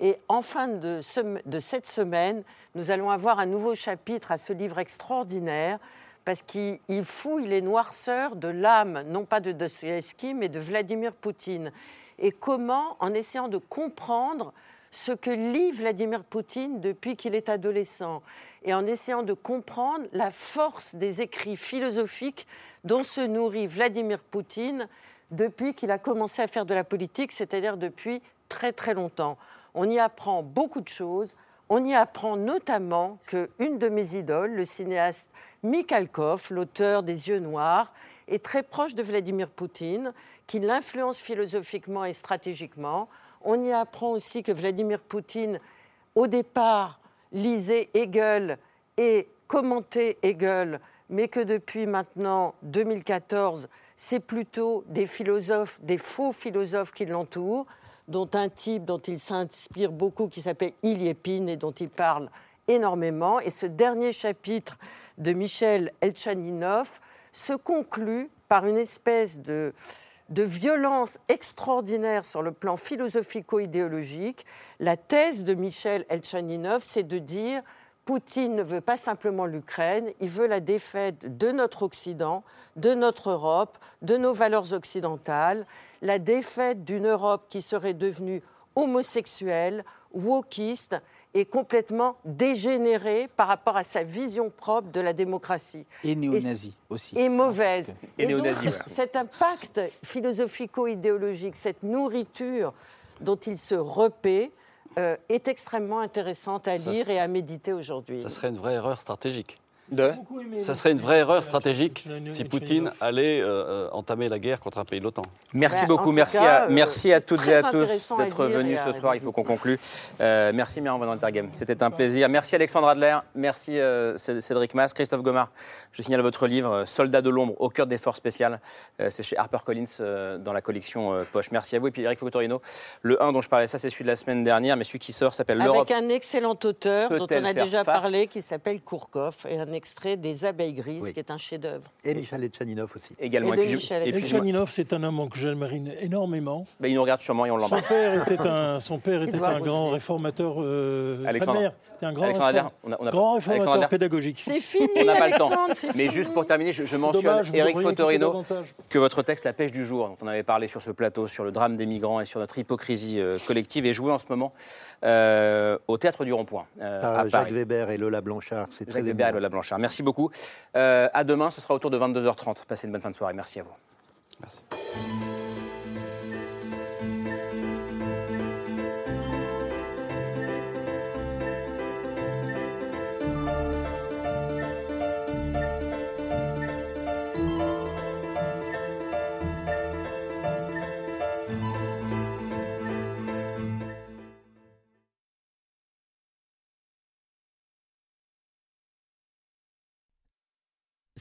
Et en fin de, cette semaine, nous allons avoir un nouveau chapitre à ce livre extraordinaire parce qu'il fouille les noirceurs de l'âme, non pas de Dostoïevski, mais de Vladimir Poutine. Et comment, en essayant de comprendre ce que lit Vladimir Poutine depuis qu'il est adolescent et en essayant de comprendre la force des écrits philosophiques dont se nourrit Vladimir Poutine depuis qu'il a commencé à faire de la politique, c'est-à-dire depuis très très longtemps. On y apprend beaucoup de choses. On y apprend notamment qu'une de mes idoles, le cinéaste Mikhalkov, l'auteur des Yeux Noirs, est très proche de Vladimir Poutine, qui l'influence philosophiquement et stratégiquement. On y apprend aussi que Vladimir Poutine, au départ, lisait Hegel et commentait Hegel, mais que depuis maintenant 2014, c'est plutôt des philosophes, des faux philosophes qui l'entourent, dont un type dont il s'inspire beaucoup qui s'appelle Iliépine et dont il parle énormément. Et ce dernier chapitre de Michel Elchaninov se conclut par une espèce de de violence extraordinaire sur le plan philosophico-idéologique. La thèse de Michel Elchaninov, c'est de dire Poutine ne veut pas simplement l'Ukraine, il veut la défaite de notre Occident, de notre Europe, de nos valeurs occidentales, la défaite d'une Europe qui serait devenue homosexuelle, wokiste, est complètement dégénéré par rapport à sa vision propre de la démocratie. Et néo-nazi aussi. Et mauvaise. Et, donc, cet impact philosophico-idéologique, cette nourriture dont il se repaît, euh, est extrêmement intéressante à lire et à méditer aujourd'hui. Ça serait une vraie erreur stratégique. Ça serait une vraie erreur stratégique si Poutine allait euh, euh, entamer la guerre contre un pays de l'OTAN. Merci bah, beaucoup, merci, à, euh, merci à toutes et à tous d'être venus ce soir. Il faut qu'on conclue. merci Myriam Van Intergame, c'était un plaisir. Merci Alexandre Adler, merci Cédric Mass, Christophe Gomard. Je signale votre livre Soldats de l'ombre au cœur des forces spéciales. C'est chez HarperCollins dans la collection Poche. Merci à vous. Et puis Eric Fotorino, le 1 dont je parlais, ça c'est celui de la semaine dernière, mais celui qui sort s'appelle l'Europe. Avec un excellent auteur dont on a déjà parlé qui s'appelle Kourkov et un extrait des Abeilles grises, qui est un chef-d'œuvre. Et Michel Etchaninov aussi. Également. Et, Etchaninov, c'est un homme que j'aimerais énormément. Ben, il nous regarde sûrement et on l'embrasse. Son père était un, son père était un grand réformateur. Euh, Alexandre. Sa mère un grand, réform... on a, on a, grand réformateur pédagogique. C'est (laughs) fini, on n'a pas le temps. Mais juste pour terminer, je, je mentionne Dommage, Eric Fotorino que votre texte La pêche du jour, dont on avait parlé sur ce plateau, sur le drame des migrants et sur notre hypocrisie euh, collective, est joué en ce moment euh, au théâtre du Rond-Point. Euh, Jacques Weber et Lola Blanchard. C'est Jacques Weber et Lola Merci beaucoup. Euh, à demain, ce sera autour de 22h30. Passez une bonne fin de soirée. Merci à vous. Merci.